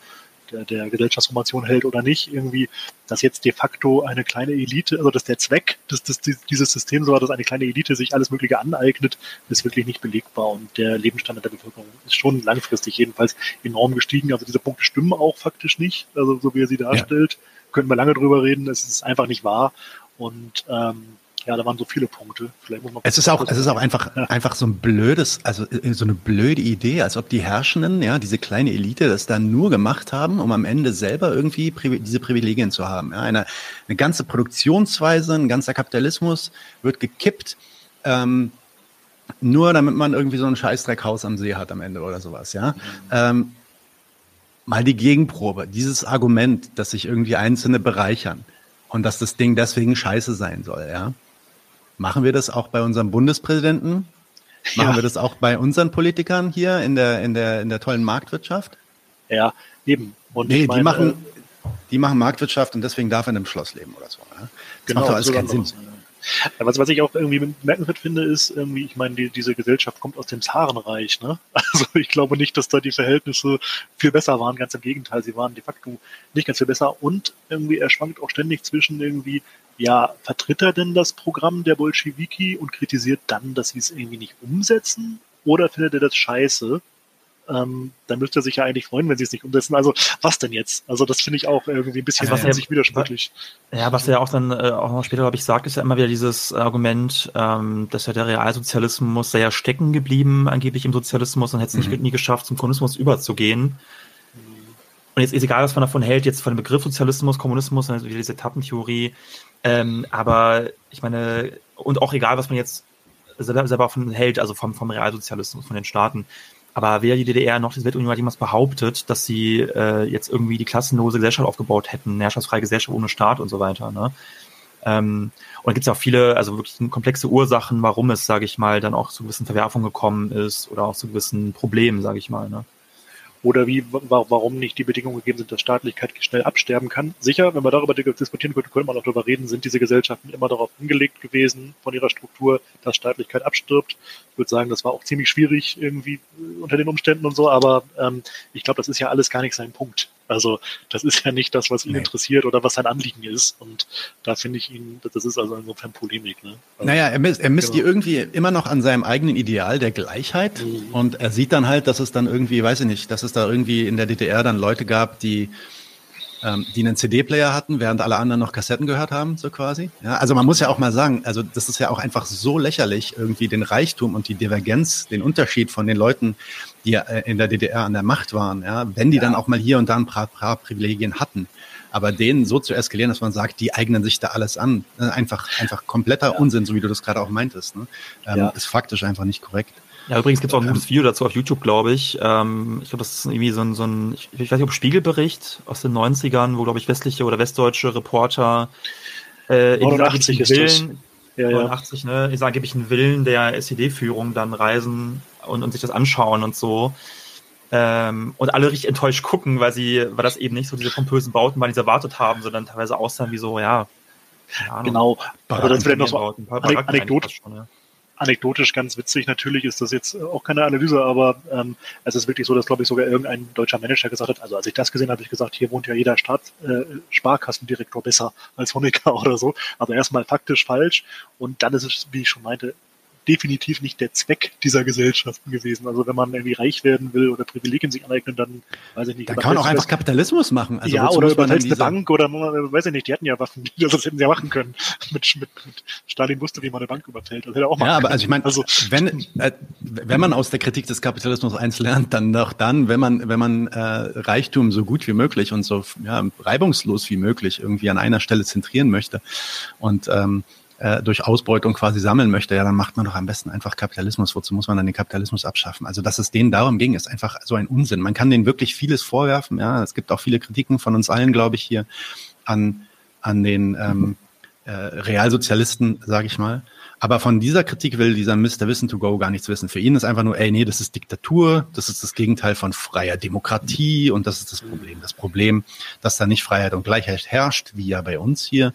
der, der Gesellschaftsformation hält oder nicht, irgendwie, dass jetzt de facto eine kleine Elite, also dass der Zweck des, des, dieses Systems so war, dass eine kleine Elite sich alles Mögliche aneignet, ist wirklich nicht belegbar und der Lebensstandard der Bevölkerung ist schon langfristig jedenfalls enorm gestiegen. Also diese Punkte stimmen auch faktisch nicht, also so wie er sie darstellt. Ja. Können wir lange drüber reden, es ist einfach nicht wahr und ähm, ja, da waren so viele Punkte. Vielleicht muss man es ist auch, es ist auch einfach, ja. einfach so ein blödes, also äh, so eine blöde Idee, als ob die Herrschenden, ja, diese kleine Elite, das dann nur gemacht haben, um am Ende selber irgendwie diese Privilegien zu haben. Ja, eine, eine ganze Produktionsweise, ein ganzer Kapitalismus wird gekippt, ähm, nur damit man irgendwie so ein Scheißdreckhaus am See hat am Ende oder sowas, ja. Mhm. Ähm, mal die Gegenprobe, dieses Argument, dass sich irgendwie Einzelne bereichern und dass das Ding deswegen scheiße sein soll, ja. Machen wir das auch bei unserem Bundespräsidenten? Machen ja. wir das auch bei unseren Politikern hier in der, in der, in der tollen Marktwirtschaft? Ja, eben. Und nee, meine, die machen, äh, die machen Marktwirtschaft und deswegen darf er in einem Schloss leben oder so. Ne? Das genau, macht doch alles keinen Sinn. Ja, was, was ich auch irgendwie bemerkenswert finde, ist irgendwie, ich meine, die, diese Gesellschaft kommt aus dem Zarenreich, ne? Also ich glaube nicht, dass da die Verhältnisse viel besser waren, ganz im Gegenteil, sie waren de facto nicht ganz viel besser und irgendwie er schwankt auch ständig zwischen irgendwie, ja, vertritt er denn das Programm der Bolschewiki und kritisiert dann, dass sie es irgendwie nicht umsetzen? Oder findet er das scheiße? Ähm, dann müsste er sich ja eigentlich freuen, wenn sie es nicht umsetzen. Also was denn jetzt? Also das finde ich auch irgendwie ein bisschen also, was sich widersprüchlich. Ja, was er ja auch dann äh, auch noch später, glaube ich, sagt, ist ja immer wieder dieses Argument, ähm, dass ja der Realsozialismus sei ja stecken geblieben, angeblich im Sozialismus und hätte es mhm. nicht nie geschafft, zum Kommunismus überzugehen. Und jetzt ist egal, was man davon hält, jetzt von dem Begriff Sozialismus, Kommunismus, also diese Etappentheorie, ähm, aber ich meine, und auch egal, was man jetzt selber davon hält, also vom, vom Realsozialismus, von den Staaten. Aber weder die DDR noch die Sowjetunion hat jemals behauptet, dass sie äh, jetzt irgendwie die klassenlose Gesellschaft aufgebaut hätten, herrschaftsfreie Gesellschaft ohne Staat und so weiter. Ne? Ähm, und gibt es auch viele, also wirklich komplexe Ursachen, warum es, sage ich mal, dann auch zu gewissen Verwerfungen gekommen ist oder auch zu gewissen Problemen, sage ich mal. Ne? Oder wie, warum nicht die Bedingungen gegeben sind, dass Staatlichkeit schnell absterben kann. Sicher, wenn wir darüber diskutieren könnten, könnte man auch darüber reden, sind diese Gesellschaften immer darauf angelegt gewesen, von ihrer Struktur, dass Staatlichkeit abstirbt. Ich würde sagen, das war auch ziemlich schwierig irgendwie äh, unter den Umständen und so, aber ähm, ich glaube, das ist ja alles gar nicht sein Punkt. Also das ist ja nicht das, was ihn nee. interessiert oder was sein Anliegen ist. Und da finde ich ihn, das ist also insofern Polemik. Ne? Also, naja, er misst, er misst genau. die irgendwie immer noch an seinem eigenen Ideal der Gleichheit. Mhm. Und er sieht dann halt, dass es dann irgendwie, weiß ich nicht, dass es da irgendwie in der DDR dann Leute gab, die ähm, die einen CD-Player hatten, während alle anderen noch Kassetten gehört haben, so quasi. Ja, also man muss ja auch mal sagen, also das ist ja auch einfach so lächerlich, irgendwie den Reichtum und die Divergenz, den Unterschied von den Leuten, die äh, in der DDR an der Macht waren, ja, wenn die ja. dann auch mal hier und da ein paar, paar Privilegien hatten. Aber denen so zu eskalieren, dass man sagt, die eignen sich da alles an, ne, einfach, einfach kompletter ja. Unsinn, so wie du das gerade auch meintest, ne? ähm, ja. ist faktisch einfach nicht korrekt. Ja, übrigens gibt es auch ein gutes Video dazu auf YouTube, glaube ich. Ähm, ich glaube, das ist irgendwie so ein, so ein ich, ich weiß nicht, ob Spiegelbericht aus den 90ern, wo, glaube ich, westliche oder westdeutsche Reporter äh, 89 ist Willen, das. Ja, 89, ja. ne, ist angeblich ein Willen der SED-Führung dann reisen und, und sich das anschauen und so. Ähm, und alle richtig enttäuscht gucken, weil sie, weil das eben nicht so diese pompösen Bauten waren, die sie erwartet haben, sondern teilweise aussahen wie so, ja. Genau. Also das vielleicht noch so anekdotisch. Schon, ja anekdotisch ganz witzig. Natürlich ist das jetzt auch keine Analyse, aber ähm, es ist wirklich so, dass, glaube ich, sogar irgendein deutscher Manager gesagt hat, also als ich das gesehen habe, habe ich gesagt, hier wohnt ja jeder Staat, äh, Sparkassendirektor besser als Honecker oder so. Also erstmal faktisch falsch und dann ist es, wie ich schon meinte, definitiv nicht der Zweck dieser Gesellschaften gewesen. Also wenn man irgendwie reich werden will oder Privilegien sich aneignen, dann weiß ich nicht. Dann kann man auch einfach Kapitalismus machen. Also ja, oder überfällst eine Bank oder weiß ich nicht, die hatten ja Waffen, das hätten sie ja machen können. Mit, mit, mit Stalin wusste, wie man eine Bank überfällt. Das hätte er auch machen Ja, aber also ich meine, also, wenn, äh, wenn man aus der Kritik des Kapitalismus eins lernt, dann doch dann, wenn man, wenn man äh, Reichtum so gut wie möglich und so ja, reibungslos wie möglich irgendwie an einer Stelle zentrieren möchte und ähm, äh, durch Ausbeutung quasi sammeln möchte, ja, dann macht man doch am besten einfach Kapitalismus. Wozu muss man dann den Kapitalismus abschaffen? Also, dass es denen darum ging, ist einfach so ein Unsinn. Man kann denen wirklich vieles vorwerfen. Ja, es gibt auch viele Kritiken von uns allen, glaube ich, hier an, an den ähm, äh, Realsozialisten, sage ich mal. Aber von dieser Kritik will dieser Mr. Wissen to Go gar nichts wissen. Für ihn ist einfach nur, ey, nee, das ist Diktatur, das ist das Gegenteil von freier Demokratie und das ist das Problem. Das Problem, dass da nicht Freiheit und Gleichheit herrscht, wie ja bei uns hier,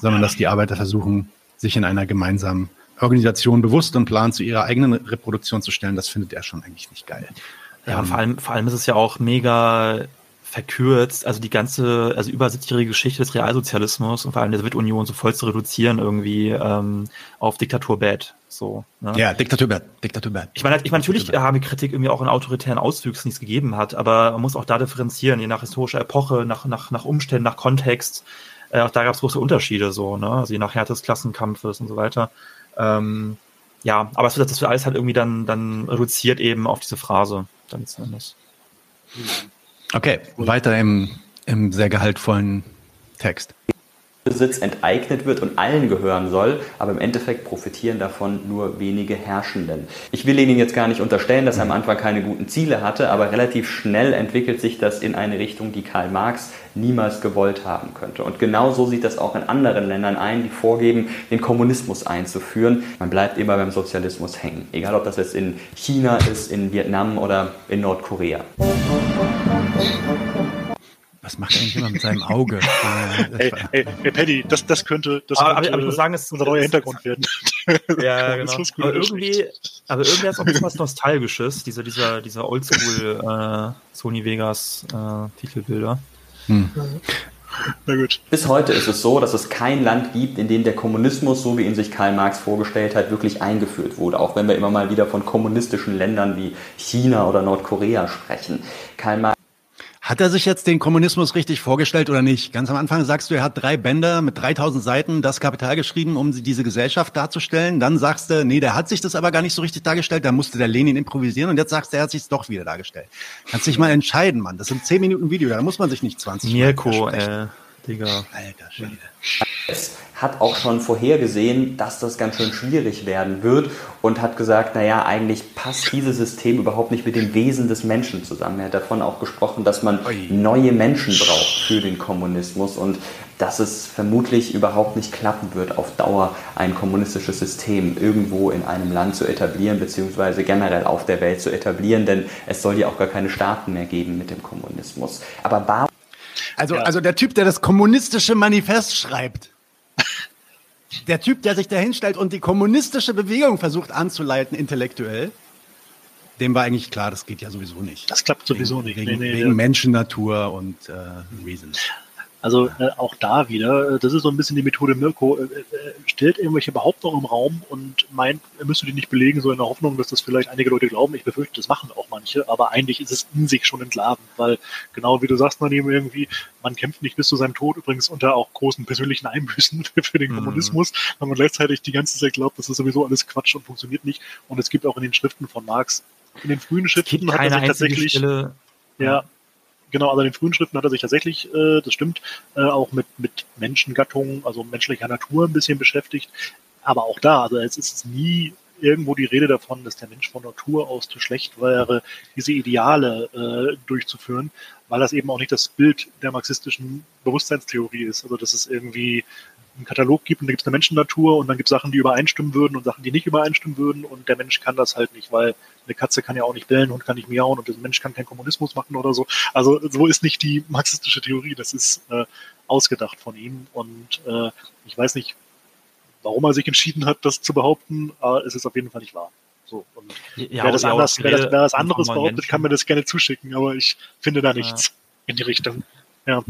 sondern dass die Arbeiter versuchen, sich in einer gemeinsamen Organisation bewusst und plan zu ihrer eigenen Reproduktion zu stellen, das findet er schon eigentlich nicht geil. Ja, und vor allem, vor allem ist es ja auch mega verkürzt, also die ganze, also über 70-jährige Geschichte des Realsozialismus und vor allem der Sowjetunion so voll zu reduzieren irgendwie ähm, auf Diktaturbad. So, ne? Ja, Diktaturbad, Diktaturbad. Ich meine, ich meine, natürlich haben die Kritik irgendwie auch in autoritären Auswüchsen, die es gegeben hat, aber man muss auch da differenzieren, je nach historischer Epoche, nach, nach, nach Umständen, nach Kontext. Äh, auch da gab es große Unterschiede, so, ne? Also je nach Härte des Klassenkampfes und so weiter. Ähm, ja, aber es wird, das wird alles halt irgendwie dann, dann reduziert eben auf diese Phrase, dann zumindest. Okay, weiter im, im sehr gehaltvollen Text. Besitz enteignet wird und allen gehören soll, aber im Endeffekt profitieren davon nur wenige Herrschenden. Ich will Ihnen jetzt gar nicht unterstellen, dass er am Anfang keine guten Ziele hatte, aber relativ schnell entwickelt sich das in eine Richtung, die Karl Marx niemals gewollt haben könnte. Und genau so sieht das auch in anderen Ländern ein, die vorgeben, den Kommunismus einzuführen. Man bleibt immer beim Sozialismus hängen, egal ob das jetzt in China ist, in Vietnam oder in Nordkorea. Was macht er eigentlich immer mit seinem Auge? ey, ey, ey, Paddy, das, das könnte, das aber, könnte aber ich muss sagen, es, unser neuer Hintergrund werden. Ja, genau. Aber irgendwie, aber irgendwie hat es auch ein bisschen was Nostalgisches, dieser, dieser, dieser Oldschool äh, Sony Vegas äh, Titelbilder. Hm. Na gut. Bis heute ist es so, dass es kein Land gibt, in dem der Kommunismus, so wie ihn sich Karl Marx vorgestellt hat, wirklich eingeführt wurde. Auch wenn wir immer mal wieder von kommunistischen Ländern wie China oder Nordkorea sprechen. Karl Marx hat er sich jetzt den Kommunismus richtig vorgestellt oder nicht? Ganz am Anfang sagst du, er hat drei Bänder mit 3000 Seiten das Kapital geschrieben, um diese Gesellschaft darzustellen. Dann sagst du, nee, der hat sich das aber gar nicht so richtig dargestellt. Da musste der Lenin improvisieren und jetzt sagst du, er hat sich doch wieder dargestellt. Kannst dich mal entscheiden, Mann. Das sind 10 Minuten Video, da muss man sich nicht 20 Mirko, äh, Digga. Alter Schwede. Es hat auch schon vorhergesehen, dass das ganz schön schwierig werden wird und hat gesagt, naja, eigentlich passt dieses System überhaupt nicht mit dem Wesen des Menschen zusammen. Er hat davon auch gesprochen, dass man neue Menschen braucht für den Kommunismus und dass es vermutlich überhaupt nicht klappen wird, auf Dauer ein kommunistisches System irgendwo in einem Land zu etablieren, beziehungsweise generell auf der Welt zu etablieren, denn es soll ja auch gar keine Staaten mehr geben mit dem Kommunismus. Aber warum also, ja. also der Typ, der das kommunistische Manifest schreibt. Der Typ, der sich da hinstellt und die kommunistische Bewegung versucht anzuleiten, intellektuell, dem war eigentlich klar, das geht ja sowieso nicht. Das klappt sowieso wegen, nicht. Wegen, nee, nee, wegen Menschennatur und äh, Reasons. Also äh, auch da wieder, äh, das ist so ein bisschen die Methode Mirko, äh, äh, stellt irgendwelche Behauptungen im Raum und meint, er müsste die nicht belegen, so in der Hoffnung, dass das vielleicht einige Leute glauben. Ich befürchte, das machen auch manche, aber eigentlich ist es in sich schon entlarvend, weil genau wie du sagst, man eben irgendwie, man kämpft nicht bis zu seinem Tod, übrigens unter auch großen persönlichen Einbüßen für den mhm. Kommunismus, weil man gleichzeitig die ganze Zeit glaubt, das ist sowieso alles Quatsch und funktioniert nicht. Und es gibt auch in den Schriften von Marx, in den frühen Schriften hat er sich tatsächlich, Stelle, ja, Genau, also in den frühen Schriften hat er sich tatsächlich, äh, das stimmt, äh, auch mit, mit Menschengattungen, also menschlicher Natur ein bisschen beschäftigt. Aber auch da, also es ist nie irgendwo die Rede davon, dass der Mensch von Natur aus zu schlecht wäre, diese Ideale äh, durchzuführen, weil das eben auch nicht das Bild der marxistischen Bewusstseinstheorie ist. Also dass es irgendwie einen Katalog gibt und da gibt es eine Menschennatur und dann gibt es Sachen, die übereinstimmen würden und Sachen, die nicht übereinstimmen würden und der Mensch kann das halt nicht, weil eine Katze kann ja auch nicht bellen, und kann nicht miauen und der Mensch kann keinen Kommunismus machen oder so. Also so ist nicht die marxistische Theorie, das ist äh, ausgedacht von ihm und äh, ich weiß nicht, warum er sich entschieden hat, das zu behaupten, aber es ist auf jeden Fall nicht wahr. So, und ja, wer, das anders, wer, das, wer das anderes behauptet, Menschen. kann mir das gerne zuschicken, aber ich finde da nichts ja. in die Richtung. Ja.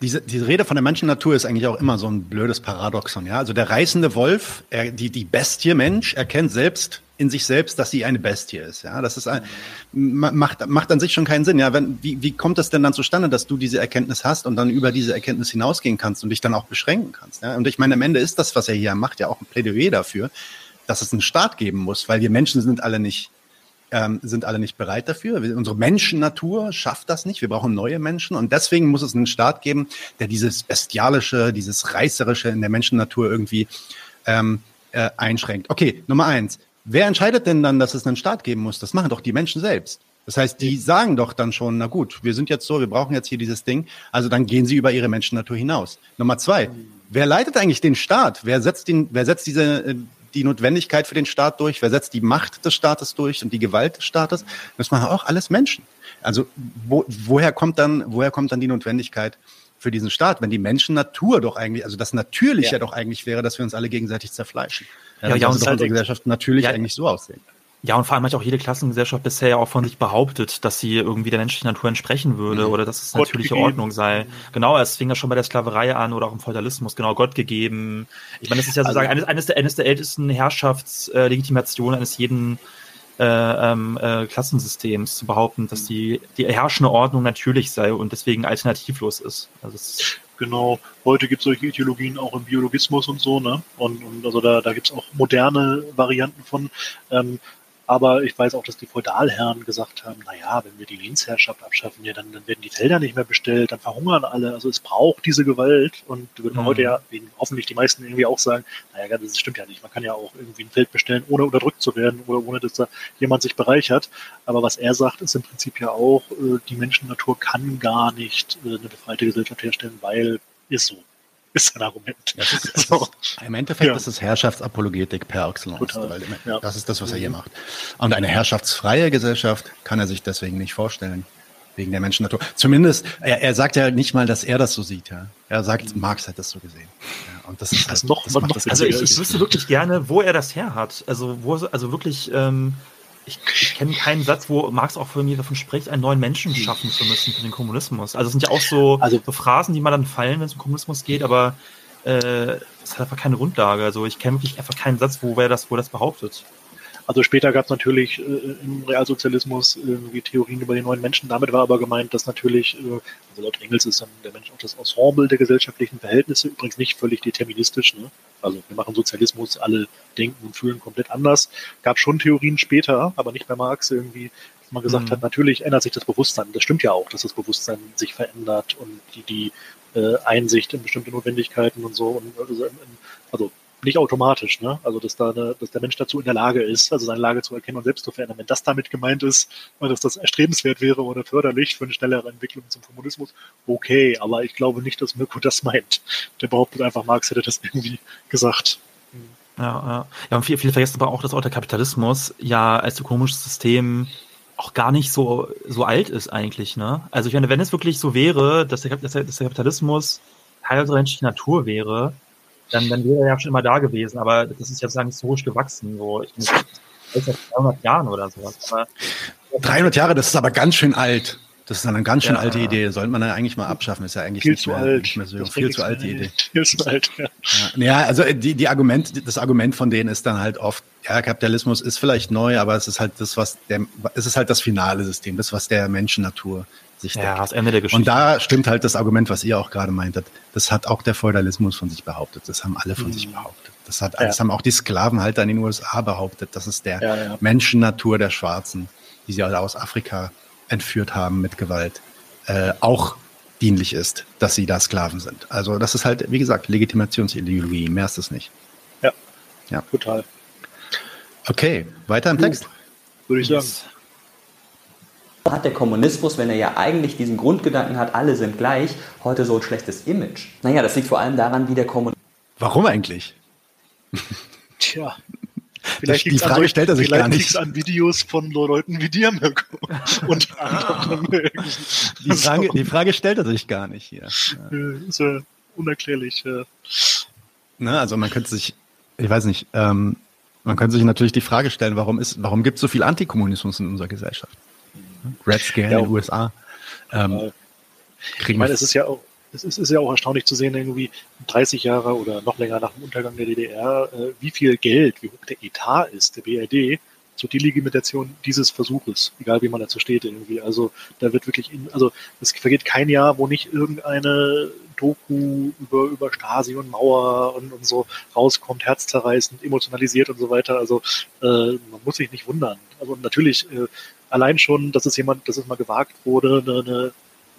Diese, diese Rede von der Menschennatur ist eigentlich auch immer so ein blödes Paradoxon. Ja? Also der reißende Wolf, er, die, die Bestie Mensch, erkennt selbst in sich selbst, dass sie eine Bestie ist. Ja, das ist ein, macht, macht an sich schon keinen Sinn. Ja, wenn, wie, wie kommt es denn dann zustande, dass du diese Erkenntnis hast und dann über diese Erkenntnis hinausgehen kannst und dich dann auch beschränken kannst? Ja, und ich meine, am Ende ist das, was er hier macht, ja auch ein Plädoyer dafür, dass es einen Staat geben muss, weil wir Menschen sind alle nicht ähm, sind alle nicht bereit dafür. Unsere Menschennatur schafft das nicht. Wir brauchen neue Menschen und deswegen muss es einen Staat geben, der dieses bestialische, dieses reißerische in der Menschennatur irgendwie ähm, äh, einschränkt. Okay, Nummer eins. Wer entscheidet denn dann, dass es einen Staat geben muss? Das machen doch die Menschen selbst. Das heißt, die sagen doch dann schon, na gut, wir sind jetzt so, wir brauchen jetzt hier dieses Ding. Also dann gehen sie über ihre Menschennatur hinaus. Nummer zwei, wer leitet eigentlich den Staat? Wer setzt, den, wer setzt diese, äh, die Notwendigkeit für den Staat durch? Wer setzt die Macht des Staates durch und die Gewalt des Staates? Das machen auch alles Menschen. Also wo, woher kommt dann, woher kommt dann die Notwendigkeit für diesen Staat, wenn die Menschennatur doch eigentlich, also das Natürliche ja. doch eigentlich wäre, dass wir uns alle gegenseitig zerfleischen? Ja, ja, ja und unsere Gesellschaft natürlich ja, eigentlich so aussehen. Ja, und vor allem hat auch jede Klassengesellschaft bisher ja auch von sich behauptet, dass sie irgendwie der menschlichen Natur entsprechen würde mhm. oder dass es Gott natürliche gegeben. Ordnung sei. Genau, es fing ja schon bei der Sklaverei an oder auch im Feudalismus, genau, Gott gegeben. Ich meine, das ist ja sozusagen also, eines, eines, der, eines der ältesten Herrschaftslegitimationen eines jeden äh, ähm, äh, Klassensystems zu behaupten, dass die, die herrschende Ordnung natürlich sei und deswegen alternativlos ist. Also Genau, heute gibt es solche Ideologien auch im Biologismus und so, ne? Und, und also da, da gibt es auch moderne Varianten von. Ähm, aber ich weiß auch, dass die Feudalherren gesagt haben, na ja, wenn wir die Lehnsherrschaft abschaffen, ja, dann, dann werden die Felder nicht mehr bestellt, dann verhungern alle. Also es braucht diese Gewalt. Und würde man mhm. heute ja, hoffentlich die meisten irgendwie auch sagen, naja, das stimmt ja nicht. Man kann ja auch irgendwie ein Feld bestellen, ohne unterdrückt zu werden oder ohne, dass da jemand sich bereichert. Aber was er sagt, ist im Prinzip ja auch, äh, die Menschennatur kann gar nicht äh, eine befreite Gesellschaft herstellen, weil ist so ist ein Argument. Das ist, das so. ist, Im Endeffekt ja. ist es Herrschaftsapologetik per excellence. Weil, ja. Das ist das, was er hier macht. Und eine herrschaftsfreie Gesellschaft kann er sich deswegen nicht vorstellen. Wegen der Menschennatur. Zumindest, er, er sagt ja nicht mal, dass er das so sieht. Ja. Er sagt, Marx hat das so gesehen. Ja, und das ist das halt, noch, das noch das Also ich, ich wüsste wirklich gerne, wo er das her hat. Also wo, also wirklich, ähm, ich, ich kenne keinen Satz, wo Marx auch von mir davon spricht, einen neuen Menschen schaffen zu müssen für den Kommunismus. Also es sind ja auch so, also, so Phrasen, die mal dann fallen, wenn es um Kommunismus geht, aber äh, es hat einfach keine Grundlage. Also ich kenne wirklich einfach keinen Satz, wo wer das, wo das behauptet. Also später gab es natürlich äh, im Realsozialismus irgendwie Theorien über den neuen Menschen. Damit war aber gemeint, dass natürlich, äh, also laut Engels ist dann der Mensch auch das Ensemble der gesellschaftlichen Verhältnisse, übrigens nicht völlig deterministisch. Ne? Also wir machen Sozialismus, alle denken und fühlen komplett anders. Gab schon Theorien später, aber nicht bei Marx irgendwie, dass man gesagt mhm. hat, natürlich ändert sich das Bewusstsein. Das stimmt ja auch, dass das Bewusstsein sich verändert und die, die äh, Einsicht in bestimmte Notwendigkeiten und so. Und, also, also nicht automatisch, ne? Also dass da eine, dass der Mensch dazu in der Lage ist, also seine Lage zu erkennen und selbst zu verändern. Wenn das damit gemeint ist, dass das erstrebenswert wäre oder förderlich für eine schnellere Entwicklung zum Kommunismus, okay, aber ich glaube nicht, dass Mirko das meint. Der behauptet einfach, Marx hätte das irgendwie gesagt. Ja, ja. und viele, viele vergessen aber auch, dass auch der Kapitalismus ja als ökonomisches System auch gar nicht so, so alt ist eigentlich, ne? Also ich meine, wenn es wirklich so wäre, dass der, dass der, dass der Kapitalismus Teil der menschlichen Natur wäre, dann, dann wäre er ja schon immer da gewesen. Aber das ist ja sozusagen historisch gewachsen. So, ich bin seit 300 Jahren oder sowas. Aber, 300 Jahre, das ist aber ganz schön alt. Das ist eine ganz schön ja, alte Idee. Sollte man dann eigentlich mal abschaffen. Ist ja eigentlich viel nicht, zu mehr, alt. nicht mehr so. Viel zu alte Idee. Viel zu alt, ja. ja. Ja, also die, die Argument, das Argument von denen ist dann halt oft, ja, Kapitalismus ist vielleicht neu, aber es ist halt das, was der, es ist halt das finale System, das, was der Menschennatur sich Ja, das Ende der Geschichte. Und da stimmt halt das Argument, was ihr auch gerade meintet. Das hat auch der Feudalismus von sich behauptet. Das haben alle von mhm. sich behauptet. Das hat, ja. das haben auch die Sklavenhalter in den USA behauptet. Das ist der ja, ja. Menschennatur der Schwarzen, die sie alle aus Afrika entführt haben mit Gewalt äh, auch dienlich ist, dass sie da Sklaven sind. Also das ist halt, wie gesagt, Legitimationsideologie, mehr ist es nicht. Ja, ja. total. Okay, weiter im Text. Würde ich sagen. Hat der Kommunismus, wenn er ja eigentlich diesen Grundgedanken hat, alle sind gleich, heute so ein schlechtes Image? Naja, das liegt vor allem daran, wie der Kommunismus. Warum eigentlich? Tja, Vielleicht die Frage an, stellt er sich gar nicht. an Videos von Leuten wie dir, Mirko. Und die, Frage, die Frage stellt er sich gar nicht hier. Ja. Ist ja unerklärlich. Ja. Na, also man könnte sich, ich weiß nicht, ähm, man könnte sich natürlich die Frage stellen, warum ist, warum gibt es so viel Antikommunismus in unserer Gesellschaft? Red Scare ja, in den USA. Ähm, ich meine, es ist ja auch, es ist, ist ja auch erstaunlich zu sehen, irgendwie 30 Jahre oder noch länger nach dem Untergang der DDR, äh, wie viel Geld, wie hoch der Etat ist, der BRD, zur Delegitimation dieses Versuches, egal wie man dazu steht irgendwie. Also da wird wirklich, in, also es vergeht kein Jahr, wo nicht irgendeine Doku über, über Stasi und Mauer und, und so rauskommt, herzzerreißend, emotionalisiert und so weiter. Also äh, man muss sich nicht wundern. Also natürlich äh, allein schon, dass es jemand, dass es mal gewagt wurde, eine, eine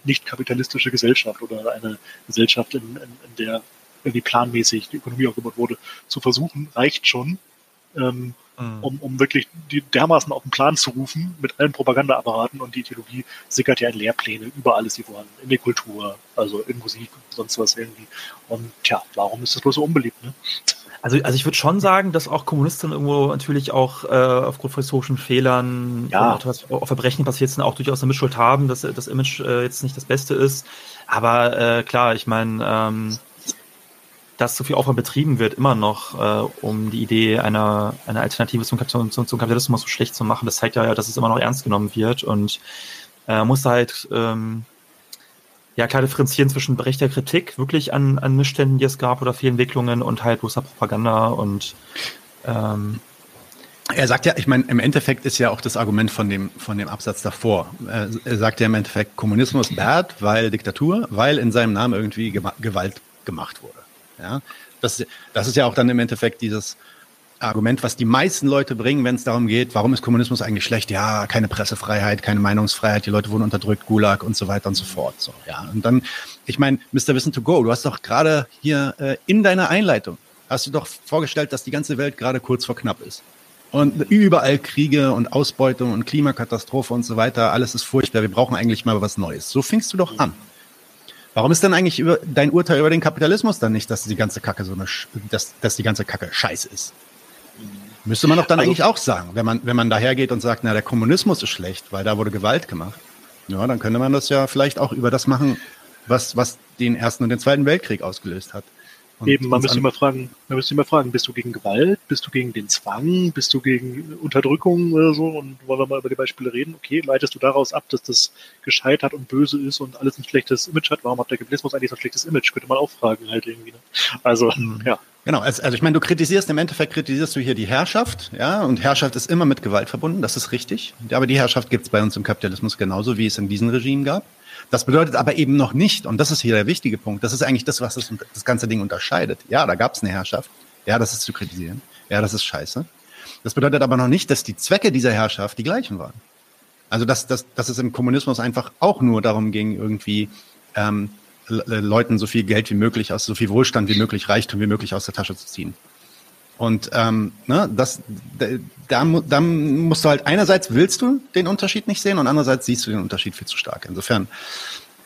nicht kapitalistische Gesellschaft oder eine Gesellschaft, in, in, in der irgendwie planmäßig die Ökonomie aufgebaut wurde, zu versuchen, reicht schon, ähm, mhm. um, um wirklich die dermaßen auf den Plan zu rufen mit allen Propagandaapparaten und die Ideologie sickert ja in Lehrpläne, überall ist sie vorhanden, in der Kultur, also in Musik und sonst was irgendwie. Und tja, warum ist das bloß so unbeliebt, ne? Also, also ich würde schon sagen, dass auch Kommunisten irgendwo natürlich auch äh, aufgrund von historischen Fehlern ja. und was auch Verbrechen passiert sind, auch durchaus eine Mitschuld haben, dass das Image äh, jetzt nicht das Beste ist. Aber äh, klar, ich meine, ähm, dass so viel Aufwand betrieben wird, immer noch, äh, um die Idee einer, einer Alternative zum, zum, zum Kapitalismus so schlecht zu machen, das zeigt ja, dass es immer noch ernst genommen wird und äh, muss halt ähm, ja klar differenzieren zwischen berechtigter Kritik wirklich an, an Missständen, die es gab oder Fehlentwicklungen und halt bloßer Propaganda und ähm, er sagt ja, ich meine, im Endeffekt ist ja auch das Argument von dem, von dem Absatz davor. Er sagt ja im Endeffekt, Kommunismus bad, weil Diktatur, weil in seinem Namen irgendwie Gewalt gemacht wurde. Ja, das, das ist ja auch dann im Endeffekt dieses, Argument, was die meisten Leute bringen, wenn es darum geht, warum ist Kommunismus eigentlich schlecht? Ja, keine Pressefreiheit, keine Meinungsfreiheit, die Leute wurden unterdrückt, Gulag und so weiter und so fort. So, ja. Und dann, ich meine, Mr. Wissen to go, du hast doch gerade hier äh, in deiner Einleitung, hast du doch vorgestellt, dass die ganze Welt gerade kurz vor knapp ist. Und überall Kriege und Ausbeutung und Klimakatastrophe und so weiter, alles ist furchtbar, wir brauchen eigentlich mal was Neues. So fingst du doch an. Warum ist denn eigentlich über, dein Urteil über den Kapitalismus dann nicht, dass die ganze Kacke so eine, dass, dass die ganze Kacke scheiße ist? Müsste man doch dann also, eigentlich auch sagen, wenn man, wenn man dahergeht und sagt, na, der Kommunismus ist schlecht, weil da wurde Gewalt gemacht. Ja, dann könnte man das ja vielleicht auch über das machen, was, was den Ersten und den Zweiten Weltkrieg ausgelöst hat. Und Eben, man müsste immer fragen, man müsste immer fragen, bist du gegen Gewalt, bist du gegen den Zwang, bist du gegen Unterdrückung oder so? Und wollen wir mal über die Beispiele reden? Okay, leitest du daraus ab, dass das gescheitert und böse ist und alles ein schlechtes Image hat? Warum hat der Kapitalismus eigentlich so ein schlechtes Image? Könnte man auch fragen halt irgendwie. Ne? Also, mhm. ja. Genau, also, also ich meine, du kritisierst, im Endeffekt kritisierst du hier die Herrschaft, ja, und Herrschaft ist immer mit Gewalt verbunden, das ist richtig. Aber die Herrschaft gibt es bei uns im Kapitalismus genauso, wie es in diesen Regimen gab. Das bedeutet aber eben noch nicht, und das ist hier der wichtige Punkt, das ist eigentlich das, was das, das ganze Ding unterscheidet. Ja, da gab es eine Herrschaft. Ja, das ist zu kritisieren. Ja, das ist scheiße. Das bedeutet aber noch nicht, dass die Zwecke dieser Herrschaft die gleichen waren. Also, dass, dass, dass es im Kommunismus einfach auch nur darum ging, irgendwie ähm, Leuten so viel Geld wie möglich aus, so viel Wohlstand wie möglich, Reichtum wie möglich aus der Tasche zu ziehen. Und ähm, ne, das, da, da musst du halt einerseits willst du den Unterschied nicht sehen und andererseits siehst du den Unterschied viel zu stark. Insofern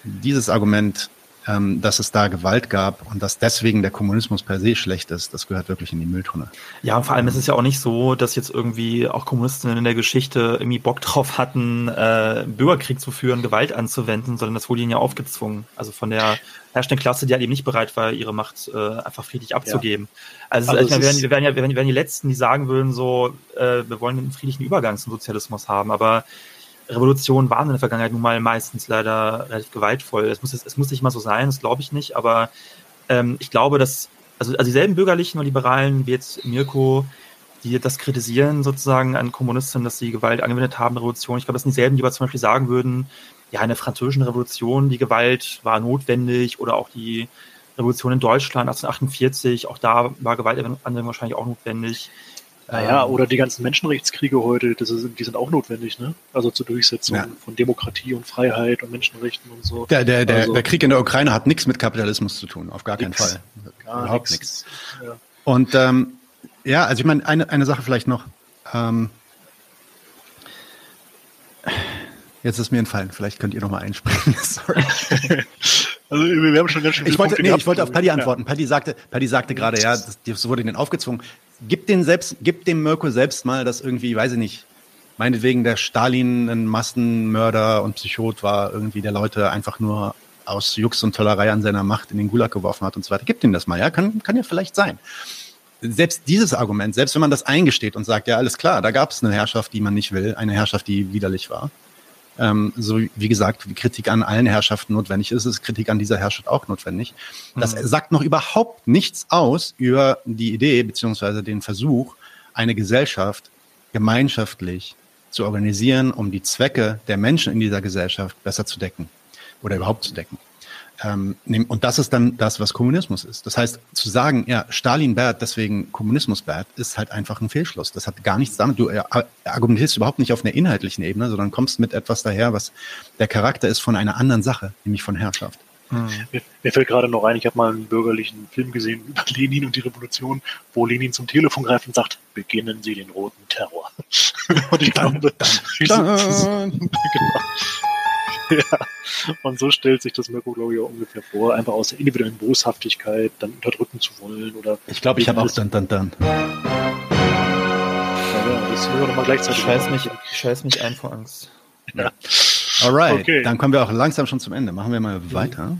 dieses Argument dass es da Gewalt gab und dass deswegen der Kommunismus per se schlecht ist, das gehört wirklich in die Mülltonne. Ja, und vor allem ist es ja auch nicht so, dass jetzt irgendwie auch Kommunisten in der Geschichte irgendwie Bock drauf hatten, äh, Bürgerkrieg zu führen, Gewalt anzuwenden, sondern das wurde ihnen ja aufgezwungen. Also von der herrschenden Klasse, die halt eben nicht bereit war, ihre Macht äh, einfach friedlich abzugeben. Ja. Also, also wir, wären, wir, wären ja, wir wären die Letzten, die sagen würden, so, äh, wir wollen einen friedlichen Übergang zum Sozialismus haben, aber Revolutionen waren in der Vergangenheit nun mal meistens leider relativ gewaltvoll. Es muss, es muss nicht mal so sein, das glaube ich nicht, aber ähm, ich glaube, dass also, also dieselben bürgerlichen und Liberalen wie jetzt Mirko, die das kritisieren sozusagen an Kommunisten, dass sie Gewalt angewendet haben, Revolution. Ich glaube, das sind dieselben, die aber zum Beispiel sagen würden, ja, in der französischen Revolution, die Gewalt war notwendig oder auch die Revolution in Deutschland 1848, auch da war Gewaltanwendung wahrscheinlich auch notwendig. Naja, ähm, oder die ganzen Menschenrechtskriege heute, ist, die sind auch notwendig, ne? Also zur Durchsetzung ja. von Demokratie und Freiheit und Menschenrechten und so. Der, der, der, also, der Krieg in der Ukraine hat nichts mit Kapitalismus zu tun, auf gar nix, keinen Fall. Gar Überhaupt nichts. Ja. Und ähm, ja, also ich meine, eine, eine Sache vielleicht noch. Ähm, jetzt ist mir entfallen, vielleicht könnt ihr noch mal einspringen. Sorry. Also wir haben schon ganz schön viele ich wollte, nee, ich wollte auf Paddy antworten. Ja. Paddy sagte, Paddy sagte gerade, ja, das, das wurde ihnen aufgezwungen gib den selbst, gib dem Mirko selbst mal, dass irgendwie, weiß ich nicht, meinetwegen der Stalin ein Massenmörder und Psychot war, irgendwie der Leute einfach nur aus Jux und Tollerei an seiner Macht in den Gulag geworfen hat und so weiter. Gib ihm das mal, ja, kann, kann ja vielleicht sein. Selbst dieses Argument, selbst wenn man das eingesteht und sagt, ja, alles klar, da gab es eine Herrschaft, die man nicht will, eine Herrschaft, die widerlich war, ähm, so wie gesagt, wie Kritik an allen Herrschaften notwendig ist, ist Kritik an dieser Herrschaft auch notwendig. Das mhm. sagt noch überhaupt nichts aus über die Idee beziehungsweise den Versuch, eine Gesellschaft gemeinschaftlich zu organisieren, um die Zwecke der Menschen in dieser Gesellschaft besser zu decken oder überhaupt zu decken. Ähm, und das ist dann das, was Kommunismus ist. Das heißt, zu sagen, ja, Stalin bad, deswegen Kommunismus bad, ist halt einfach ein Fehlschluss. Das hat gar nichts damit, du argumentierst überhaupt nicht auf einer inhaltlichen Ebene, sondern kommst mit etwas daher, was der Charakter ist von einer anderen Sache, nämlich von Herrschaft. Hm. Mir, mir, fällt gerade noch ein, ich habe mal einen bürgerlichen Film gesehen über Lenin und die Revolution, wo Lenin zum Telefon greift und sagt, beginnen Sie den roten Terror. und ich glaube, genau. ja. Und so stellt sich das Mirko, glaube ich, auch ungefähr vor, einfach aus der individuellen Boshaftigkeit dann unterdrücken zu wollen. Oder ich glaube, ich habe auch dann, dann, dann. Ja, das hören wir nochmal gleichzeitig. Scheiß mich, scheiß mich ein vor Angst. Ja. Alright, okay. dann kommen wir auch langsam schon zum Ende. Machen wir mal weiter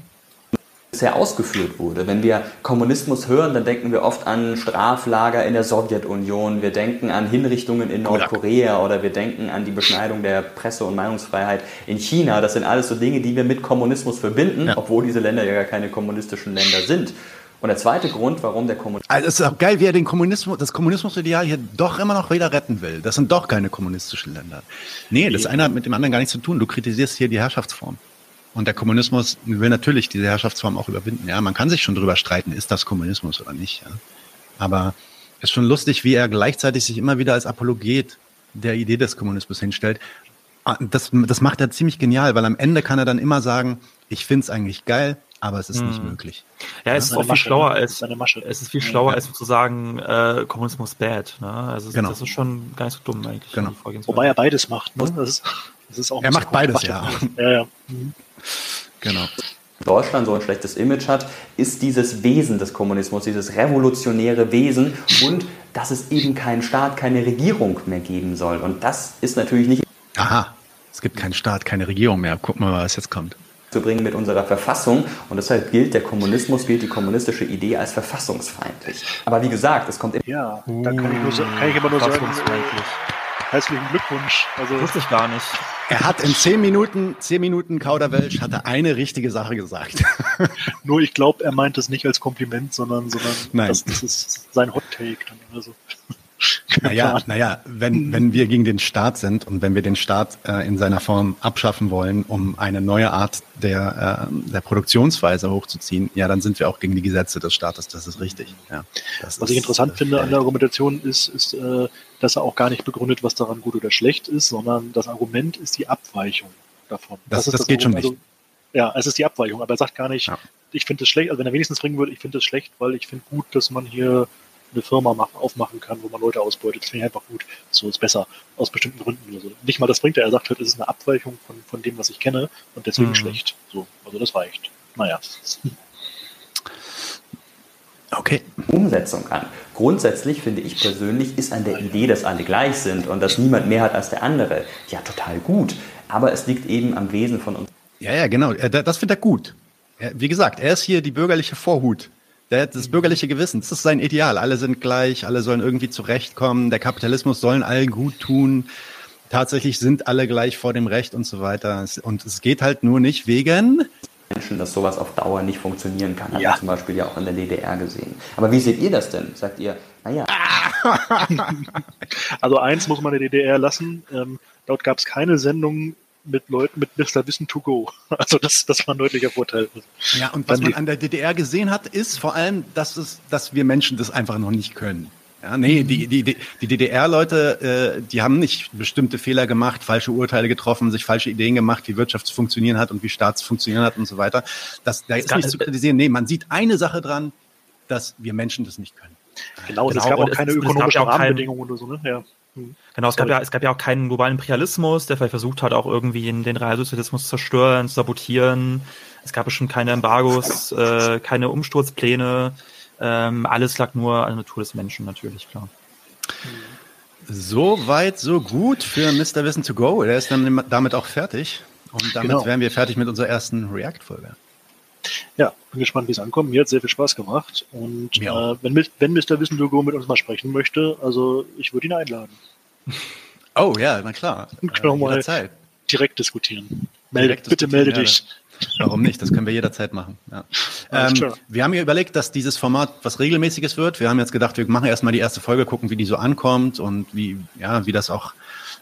bisher ausgeführt wurde. Wenn wir Kommunismus hören, dann denken wir oft an Straflager in der Sowjetunion, wir denken an Hinrichtungen in Nordkorea oder wir denken an die Beschneidung der Presse- und Meinungsfreiheit in China. Das sind alles so Dinge, die wir mit Kommunismus verbinden, ja. obwohl diese Länder ja gar keine kommunistischen Länder sind. Und der zweite Grund, warum der Kommunismus. Also es ist auch geil, wie er den Kommunismus, das Kommunismusideal hier doch immer noch wieder retten will. Das sind doch keine kommunistischen Länder. Nee, das eine hat mit dem anderen gar nichts zu tun. Du kritisierst hier die Herrschaftsform. Und der Kommunismus will natürlich diese Herrschaftsform auch überwinden. Ja, man kann sich schon drüber streiten, ist das Kommunismus oder nicht. Ja. Aber ist schon lustig, wie er gleichzeitig sich immer wieder als Apologet der Idee des Kommunismus hinstellt. Ah, das, das macht er ziemlich genial, weil am Ende kann er dann immer sagen, ich finde es eigentlich geil, aber es ist hm. nicht möglich. Ja, es ist auch viel Masche, schlauer ne? als es ist viel schlauer ja. als zu sagen äh, Kommunismus bad. Ne? Also genau. das ist schon gar nicht so dumm eigentlich. Genau. Wobei er beides macht. Ne? Das ist, er macht beides, ja. ja, ja. Mhm. Genau. Deutschland so ein schlechtes Image hat, ist dieses Wesen des Kommunismus, dieses revolutionäre Wesen und dass es eben keinen Staat, keine Regierung mehr geben soll. Und das ist natürlich nicht. Aha, es gibt keinen Staat, keine Regierung mehr. Gucken wir mal, was jetzt kommt. Zu bringen mit unserer Verfassung und deshalb gilt der Kommunismus, gilt die kommunistische Idee als verfassungsfeindlich. Aber wie gesagt, es kommt. Ja, da kann ich, nur, kann ich aber nur sagen herzlichen Glückwunsch. Also, Wusste ich gar nicht. Er hat in zehn Minuten, zehn Minuten Kauderwelsch, hat er eine richtige Sache gesagt. Nur ich glaube, er meint es nicht als Kompliment, sondern, sondern Nein. Das, das ist sein Hot Take. Dann oder Naja, naja, wenn, wenn wir gegen den Staat sind und wenn wir den Staat äh, in seiner Form abschaffen wollen, um eine neue Art der, äh, der Produktionsweise hochzuziehen, ja, dann sind wir auch gegen die Gesetze des Staates. Das ist richtig. Ja, was ist, ich interessant äh, finde an der Argumentation ist, ist äh, dass er auch gar nicht begründet, was daran gut oder schlecht ist, sondern das Argument ist die Abweichung davon. Das, das, das, das geht schon nicht. Also, Ja, es ist die Abweichung, aber er sagt gar nicht, ja. ich finde es schlecht, also wenn er wenigstens bringen würde, ich finde es schlecht, weil ich finde gut, dass man hier eine Firma machen, aufmachen kann, wo man Leute ausbeutet. Das finde ich einfach gut. So ist besser. Aus bestimmten Gründen. Also nicht mal das bringt er. Er sagt halt, es ist eine Abweichung von, von dem, was ich kenne und deswegen mhm. schlecht. So. Also das reicht. Naja. Okay. Umsetzung an. Grundsätzlich finde ich persönlich, ist an der Idee, dass alle gleich sind und dass niemand mehr hat als der andere, ja total gut. Aber es liegt eben am Wesen von uns. Ja, ja, genau. Das findet er gut. Wie gesagt, er ist hier die bürgerliche Vorhut der, das bürgerliche Gewissen, das ist sein Ideal. Alle sind gleich, alle sollen irgendwie zurechtkommen, der Kapitalismus sollen allen gut tun. Tatsächlich sind alle gleich vor dem Recht und so weiter. Und es geht halt nur nicht wegen Menschen, dass sowas auf Dauer nicht funktionieren kann. Hat ja. man zum Beispiel ja auch in der DDR gesehen. Aber wie seht ihr das denn? Sagt ihr, naja. also eins muss man der DDR lassen. Ähm, dort gab es keine Sendung mit Leuten mit Mr. Wissen to go. Also das, das war ein deutlicher Vorteil. Ja, und was man an der DDR gesehen hat, ist vor allem, dass, es, dass wir Menschen das einfach noch nicht können. Ja, nee, die, die, die DDR-Leute, äh, die haben nicht bestimmte Fehler gemacht, falsche Urteile getroffen, sich falsche Ideen gemacht, wie Wirtschaft zu funktionieren hat und wie Staat zu funktionieren hat und so weiter. Das, da ist nicht zu kritisieren. Nee, man sieht eine Sache dran, dass wir Menschen das nicht können. Genau, genau es gab auch keine ökonomischen Rahmenbedingungen oder so, ne? Ja. Genau, es gab, ja, es gab ja auch keinen globalen Imperialismus, der vielleicht versucht hat, auch irgendwie den, den Realsozialismus zu zerstören, zu sabotieren. Es gab bestimmt keine Embargos, äh, keine Umsturzpläne. Ähm, alles lag nur an der Natur des Menschen, natürlich, klar. So weit, so gut für Mr. Wissen to go. Der ist dann damit auch fertig. Und damit genau. wären wir fertig mit unserer ersten React-Folge. Ja, bin gespannt, wie es ankommt. Mir hat sehr viel Spaß gemacht. Und äh, wenn, wenn Mr. Wissen to go mit uns mal sprechen möchte, also ich würde ihn einladen. Oh ja, na klar. Und können äh, mal Zeit. direkt diskutieren. Melde, direkt bitte melde dich. Warum nicht? Das können wir jederzeit machen. Ja. Ähm, wir haben hier überlegt, dass dieses Format was Regelmäßiges wird. Wir haben jetzt gedacht, wir machen erstmal die erste Folge, gucken, wie die so ankommt und wie, ja, wie das auch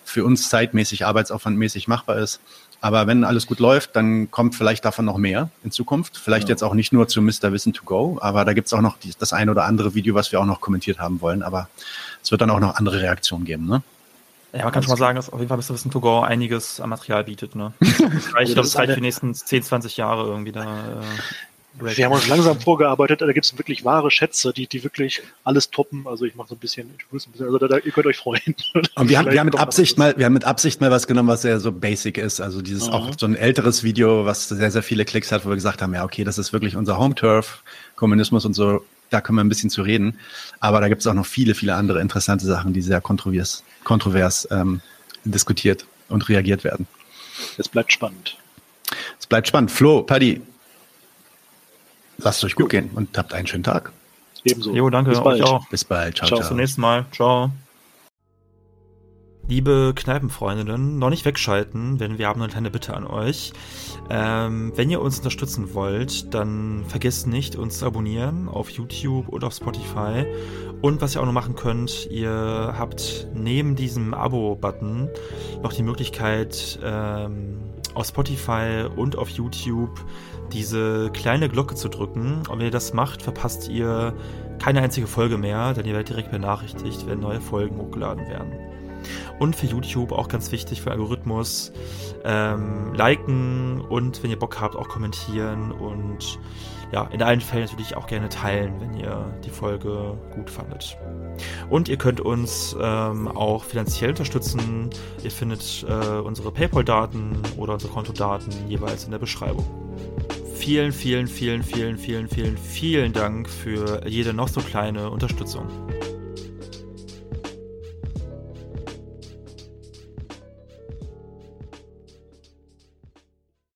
für uns zeitmäßig, arbeitsaufwandmäßig machbar ist. Aber wenn alles gut läuft, dann kommt vielleicht davon noch mehr in Zukunft. Vielleicht ja. jetzt auch nicht nur zu Mr. Wissen to Go, aber da gibt's auch noch die, das ein oder andere Video, was wir auch noch kommentiert haben wollen. Aber es wird dann auch noch andere Reaktionen geben, ne? Ja, man kann schon mal sagen, dass auf jeden Fall Mr. Wissen to Go einiges an Material bietet, ne? ich glaube, das reicht für die nächsten 10, 20 Jahre irgendwie da. Äh, wir haben uns langsam vorgearbeitet, da gibt es wirklich wahre Schätze, die, die wirklich alles toppen. Also ich mache so ein bisschen, ich ein bisschen, also da, da, ihr könnt euch freuen. Und wir haben, wir haben mit Absicht mal, wir haben mit Absicht mal was genommen, was sehr so basic ist. Also dieses mhm. auch so ein älteres Video, was sehr, sehr viele Klicks hat, wo wir gesagt haben, ja, okay, das ist wirklich unser Home-Turf, Kommunismus und so, da können wir ein bisschen zu reden. Aber da gibt es auch noch viele, viele andere interessante Sachen, die sehr kontrovers, kontrovers ähm, diskutiert und reagiert werden. Es bleibt spannend. Es bleibt spannend. Flo, Paddy, Lasst euch gut gehen und habt einen schönen Tag. Ebenso. Jo, danke. Bis bald. Auch. Bis bald. Ciao, ciao. Bis zum nächsten Mal. Ciao. Liebe Kneipenfreundinnen, noch nicht wegschalten, denn wir haben eine kleine Bitte an euch. Ähm, wenn ihr uns unterstützen wollt, dann vergesst nicht, uns zu abonnieren auf YouTube oder auf Spotify. Und was ihr auch noch machen könnt, ihr habt neben diesem Abo-Button noch die Möglichkeit, ähm, auf Spotify und auf YouTube diese kleine Glocke zu drücken. Und wenn ihr das macht, verpasst ihr keine einzige Folge mehr, denn ihr werdet direkt benachrichtigt, wenn neue Folgen hochgeladen werden. Und für YouTube auch ganz wichtig für Algorithmus, ähm, liken und wenn ihr Bock habt, auch kommentieren und ja, in allen Fällen natürlich auch gerne teilen, wenn ihr die Folge gut fandet. Und ihr könnt uns ähm, auch finanziell unterstützen. Ihr findet äh, unsere PayPal-Daten oder unsere Kontodaten jeweils in der Beschreibung. Vielen, vielen, vielen, vielen, vielen, vielen, vielen Dank für jede noch so kleine Unterstützung.